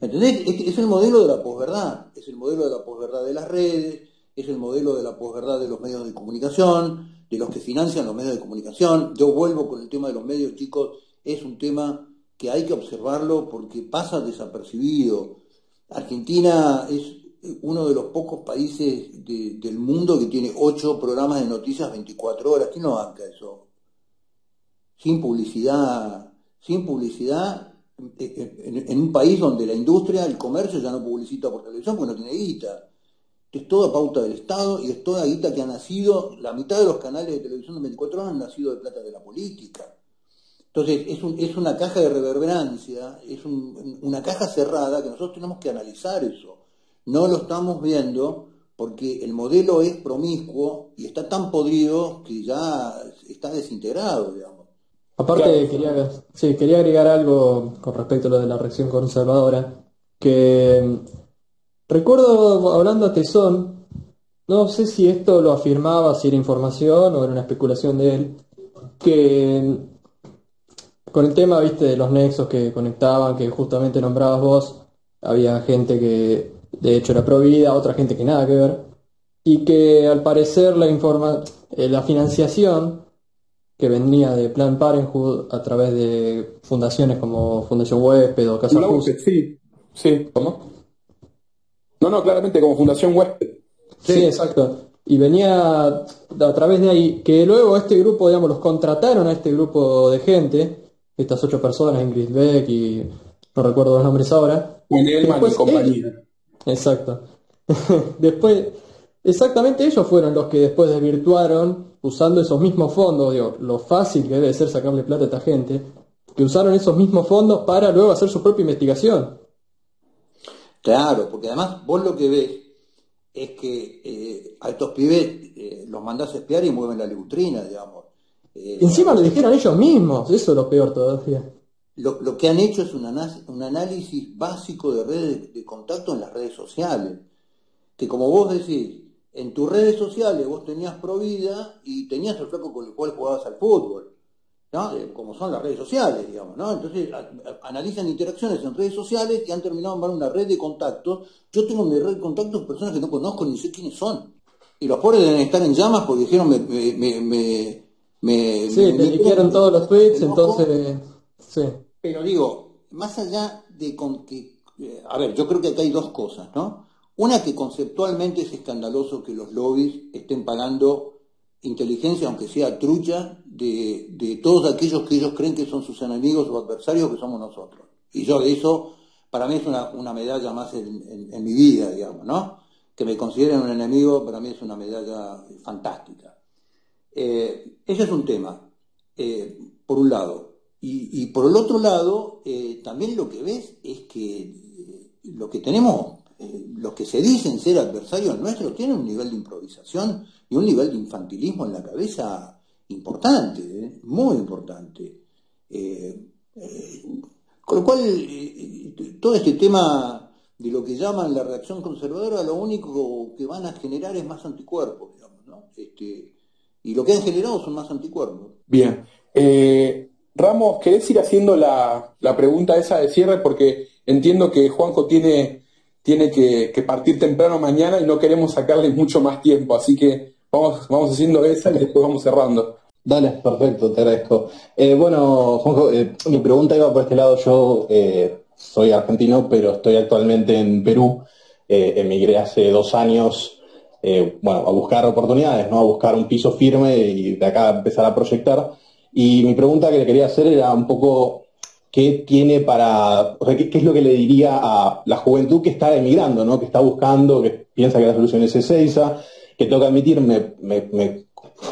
¿Entendés? Es, es el modelo de la posverdad, es el modelo de la posverdad de las redes, es el modelo de la posverdad de los medios de comunicación, de los que financian los medios de comunicación. Yo vuelvo con el tema de los medios, chicos, es un tema que hay que observarlo porque pasa desapercibido. Argentina es uno de los pocos países del mundo que tiene ocho programas de noticias 24 horas. ¿Quién no banca eso? Sin publicidad, sin publicidad, en, un país donde la industria, el comercio ya no publicita por televisión porque no tiene guita es toda pauta del Estado y es toda guita que ha nacido, la mitad de los canales de televisión de 24 horas han nacido de plata de la política. Entonces, es, es una caja de reverberancia, es una caja cerrada que nosotros tenemos que analizar eso. No lo estamos viendo porque el modelo es promiscuo y está tan podrido que ya está desintegrado, digamos. Aparte, quería, sí, quería agregar algo con respecto a lo de la reacción conservadora, que Recuerdo hablando a Tesón, no sé si esto lo afirmaba, si era información o era una especulación de él, que con el tema, viste, de los nexos que conectaban, que justamente nombrabas vos, había gente que de hecho era provida, otra gente que nada que ver, y que al parecer la informa eh, la financiación que venía de Plan Parenthood a través de fundaciones como Fundación Huésped o Casa Sí, sí. ¿Cómo? No, no, claramente como Fundación Web. Sí, exacto. Y venía a través de ahí, que luego este grupo, digamos, los contrataron a este grupo de gente, estas ocho personas, Ingrid Beck y no recuerdo los nombres ahora. Elman y compañía. Exacto. [laughs] después, exactamente ellos fueron los que después desvirtuaron, usando esos mismos fondos, digo, lo fácil que debe ser sacarle plata a esta gente, que usaron esos mismos fondos para luego hacer su propia investigación. Claro, porque además vos lo que ves es que eh, a estos pibes eh, los mandás a espiar y mueven la leutrina, digamos. Eh, Encima lo dijeron ellos mismos, eso es lo peor todavía. Lo, lo que han hecho es un, un análisis básico de redes de contacto en las redes sociales. Que como vos decís, en tus redes sociales vos tenías Provida y tenías el flaco con el cual jugabas al fútbol. Eh, como son las redes sociales, digamos, ¿no? Entonces analizan interacciones en redes sociales y han terminado en una red de contactos. Yo tengo mi red de contactos personas que no conozco ni sé quiénes son. Y los pobres deben estar en llamas porque dijeron me... me, me, me sí, te dijeron todos los tweets, entonces... Sí. Pero digo, más allá de con que eh, a ver, yo creo que acá hay dos cosas, ¿no? Una que conceptualmente es escandaloso que los lobbies estén pagando inteligencia, aunque sea trucha, de, todos aquellos que ellos creen que son sus enemigos o adversarios, que somos nosotros. Y yo de eso, para mí es una, una medalla más en, en, mi vida, digamos, ¿no? Que me consideren un enemigo, para mí es una medalla fantástica. Eh, ese es un tema, eh, por un lado. Y, y, por el otro lado, eh, también lo que ves es que eh, lo que tenemos, eh, los que se dicen ser adversarios nuestros, tienen un nivel de improvisación y un nivel de infantilismo en la cabeza importante, muy importante. Con lo cual, todo este tema de lo que llaman la reacción conservadora, lo único que van a generar es más anticuerpos, digamos, ¿no? Este, y lo que han generado son más anticuerpos. Bien. Ramos, ¿querés ir haciendo la, la, pregunta esa de cierre? Porque entiendo que Juanjo tiene, tiene que, partir temprano mañana y no queremos sacarle mucho más tiempo, así que Vamos, vamos haciendo esa y después vamos cerrando. Dale, perfecto, te agradezco. Eh, bueno, Juanjo, eh, mi pregunta iba por este lado. Yo eh, soy argentino, pero estoy actualmente en Perú. emigré hace dos años, bueno, a buscar oportunidades, ¿no? A buscar un piso firme y de acá empezar a proyectar. Y mi pregunta que le quería hacer era un poco qué tiene para, qué, es lo que le diría a la juventud que está emigrando, ¿no? Que está buscando, que piensa que la solución es Ezeiza, que tengo que admitir, me,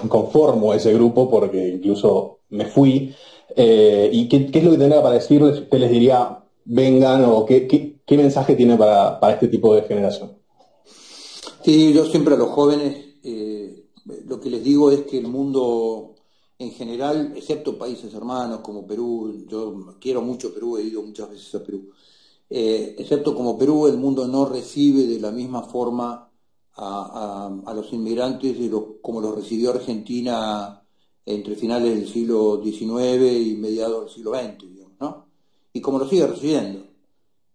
conformo a ese grupo porque incluso me fui. Eh, ¿Y qué, es lo que tendría para decirles? ¿Usted les diría, vengan o qué, qué, qué mensaje tiene para, para, este tipo de generación? Sí, yo siempre a los jóvenes eh, lo que les digo es que el mundo en general, excepto países hermanos como Perú, yo quiero mucho Perú, he ido muchas veces a Perú, eh, excepto como Perú, el mundo no recibe de la misma forma a, los inmigrantes de lo, como los recibió Argentina entre finales del siglo XIX y mediados del siglo XX, digamos, ¿no? Y como lo sigue recibiendo.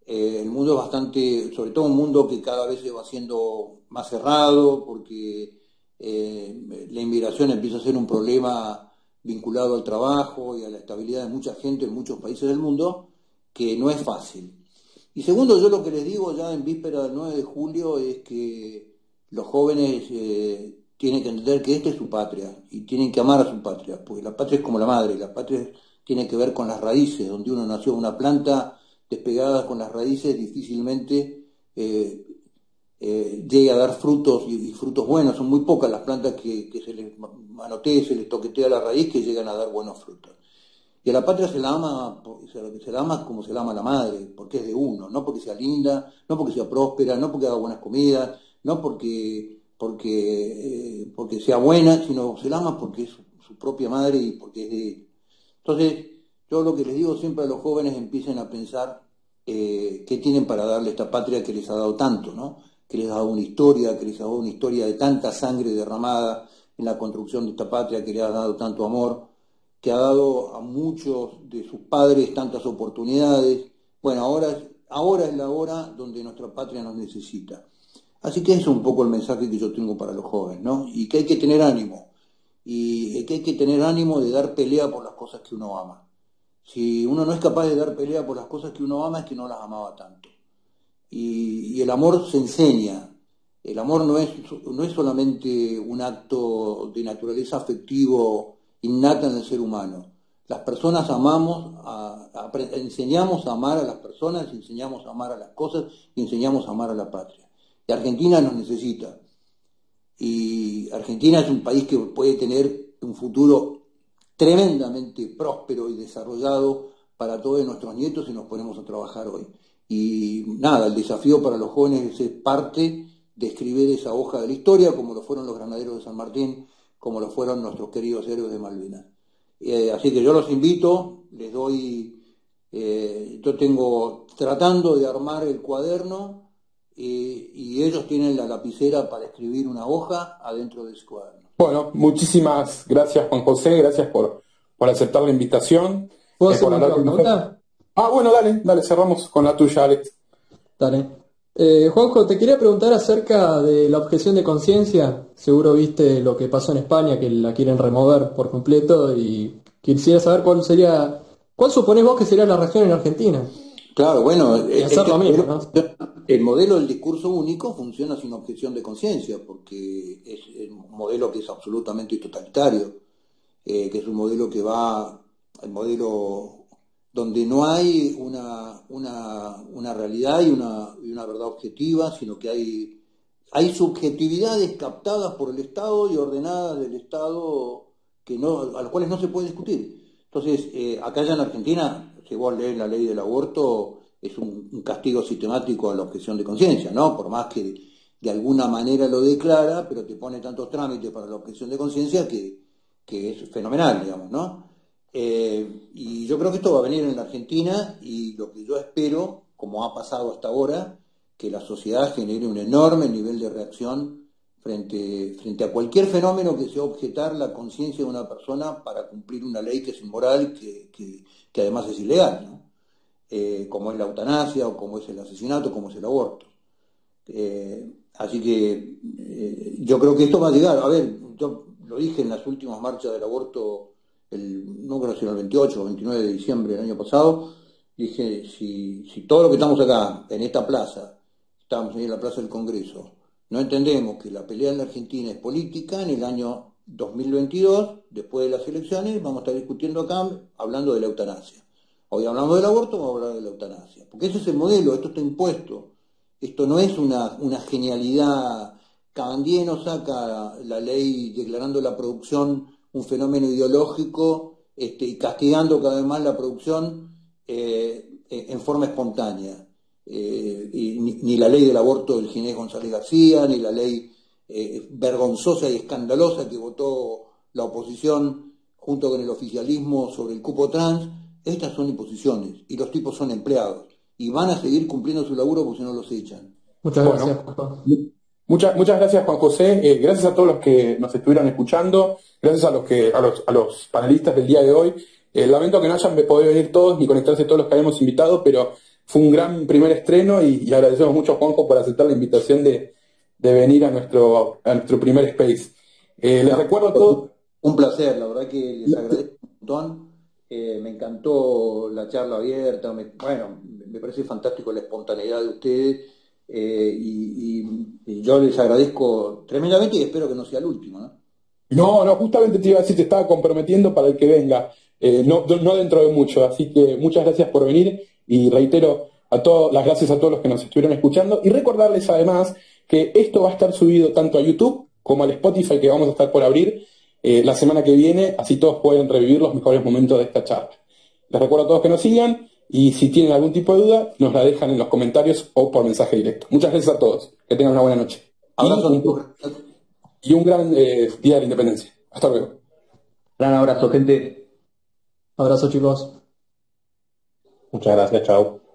Eh, el mundo es bastante, sobre todo un mundo que cada vez se va haciendo más cerrado, porque eh, la inmigración empieza a ser un problema vinculado al trabajo y a la estabilidad de mucha gente en muchos países del mundo, que no es fácil. Y segundo, yo lo que les digo ya en víspera del 9 de julio es que los jóvenes eh, tienen que entender que esta es su patria y tienen que amar a su patria, porque la patria es como la madre, la patria tiene que ver con las raíces, donde uno nació una planta despegada con las raíces difícilmente eh, eh, llega a dar frutos y, frutos buenos, son muy pocas las plantas que, se les manotee, se les toquetea la raíz que llegan a dar buenos frutos. Y a la patria se la ama, se la ama como se la ama la madre, porque es de uno, no porque sea linda, no porque sea próspera, no porque haga buenas comidas, no porque, porque, eh, porque sea buena, sino se la ama porque es su, su, propia madre y porque es de él. Entonces, yo lo que les digo siempre a los jóvenes empiecen a pensar eh, qué tienen para darle esta patria que les ha dado tanto, ¿no? Que les dado una historia, que les dado una historia de tanta sangre derramada en la construcción de esta patria, que les ha dado tanto amor, que ha dado a muchos de sus padres tantas oportunidades. Bueno, ahora, ahora es la hora donde nuestra patria nos necesita. Así que ese es un poco el mensaje que yo tengo para los jóvenes, ¿no? Y que hay que tener ánimo. Y que hay que tener ánimo de dar pelea por las cosas que uno ama. Si uno no es capaz de dar pelea por las cosas que uno ama, es que no las amaba tanto. Y, y el amor se enseña. El amor no es, no es solamente un acto de naturaleza afectivo innata en el ser humano. Las personas amamos, enseñamos a amar a las personas, enseñamos a amar a las cosas y enseñamos a amar a la patria. Y Argentina nos necesita. Y Argentina es un país que puede tener un futuro tremendamente próspero y desarrollado para todos nuestros nietos si nos ponemos a trabajar hoy. Y nada, el desafío para los jóvenes es parte de escribir esa hoja de la historia, como lo fueron los granaderos de San Martín, como lo fueron nuestros queridos héroes de Malvinas. Eh, así que yo los invito, les doy, eh, yo tengo tratando de armar el cuaderno eh, y ellos tienen la lapicera para escribir una hoja adentro del cuaderno. Bueno, muchísimas gracias Juan José, gracias por, por aceptar la invitación. ¿Puedo hacer una pregunta? Ah, bueno, dale, dale, cerramos con la tuya, Alex. Dale. Eh, Juanjo, te quería preguntar acerca de la objeción de conciencia. Seguro viste lo que pasó en España, que la quieren remover por completo y quisiera saber cuál sería, cuál suponés vos que sería la reacción en Argentina. Claro, bueno, Y el, hacer lo el- mismo, ¿no? el modelo del discurso único funciona sin objeción de conciencia, porque es es un modelo que es absolutamente totalitario, eh, que es un modelo que va, el modelo donde no hay una, una, una realidad y una, y una verdad objetiva, sino que hay, hay subjetividades captadas por el Estado y ordenadas del Estado que no, a las cuales no se puede discutir. Entonces, eh, acá ya en Argentina, si vos lees la ley del aborto, es un, un castigo sistemático a la objeción de conciencia, ¿no? Por más que de alguna manera lo declara, pero te pone tantos trámites para la objeción de conciencia que, que es fenomenal, digamos, ¿no? Eh, y yo creo que esto va a venir en la Argentina y lo que yo espero, como ha pasado hasta ahora, que la sociedad genere un enorme nivel de reacción frente, frente a cualquier fenómeno que sea objetar la conciencia de una persona para cumplir una ley que es inmoral, que, que, además es ilegal, ¿no? Eh, como es la eutanasia o como es el asesinato, como es el aborto. Eh, así que eh, yo creo que esto va a llegar. A ver, yo lo dije en las últimas marchas del aborto, el, no creo si el 28 o 29 de diciembre del año pasado, dije, si, si todo lo que estamos acá, en esta plaza, estamos en la Plaza del Congreso, no entendemos que la pelea en la Argentina es política, en el año 2022, después de las elecciones, vamos a estar discutiendo acá, hablando de la eutanasia. Hoy hablamos del aborto, vamos a hablar de la eutanasia. Porque ese es el modelo, esto está impuesto. Esto no es una, una genialidad. Cabandier no saca la ley declarando la producción un fenómeno ideológico este, y castigando cada vez más la producción eh, en forma espontánea. Eh, y ni, ni, la ley del aborto del Ginés González García, ni la ley eh, vergonzosa y escandalosa que votó la oposición junto con el oficialismo sobre el cupo trans, estas son imposiciones y los tipos son empleados y van a seguir cumpliendo su laburo porque si no los echan. Muchas Bueno. gracias, Juan. Muchas, muchas gracias, Juan José. Eh, gracias a todos los que nos estuvieron escuchando. Gracias a los, que, a los, a los panelistas del día de hoy. Eh, lamento que no hayan podido venir todos ni conectarse todos los que habíamos invitado, pero fue un gran primer estreno y, y agradecemos mucho a Juanjo por aceptar la invitación de, de venir a nuestro, a nuestro primer space. Eh, les recuerdo a todos. Un placer, la verdad que les agradezco un montón. Eh, me encantó la charla abierta. me- bueno, me parece fantástico la espontaneidad de ustedes. Eh, y, yo les agradezco tremendamente y espero que no sea el último. ¿no? No, no, justamente te iba a decir, te estaba comprometiendo para el que venga, eh, no, no dentro de mucho, así que muchas gracias por venir y reitero a todos, las gracias a todos los que nos estuvieron escuchando y recordarles además que esto va a estar subido tanto a YouTube como al Spotify que vamos a estar por abrir eh, la semana que viene, así todos pueden revivir los mejores momentos de esta charla. Les recuerdo a todos que nos sigan y si tienen algún tipo de duda, nos la dejan en los comentarios o por mensaje directo. Muchas gracias a todos, que tengan una buena noche. Abrazo. Y, y un gran eh, Día de la Independencia. Hasta luego. Gran abrazo, gente. Abrazo, chicos. Muchas gracias, chao.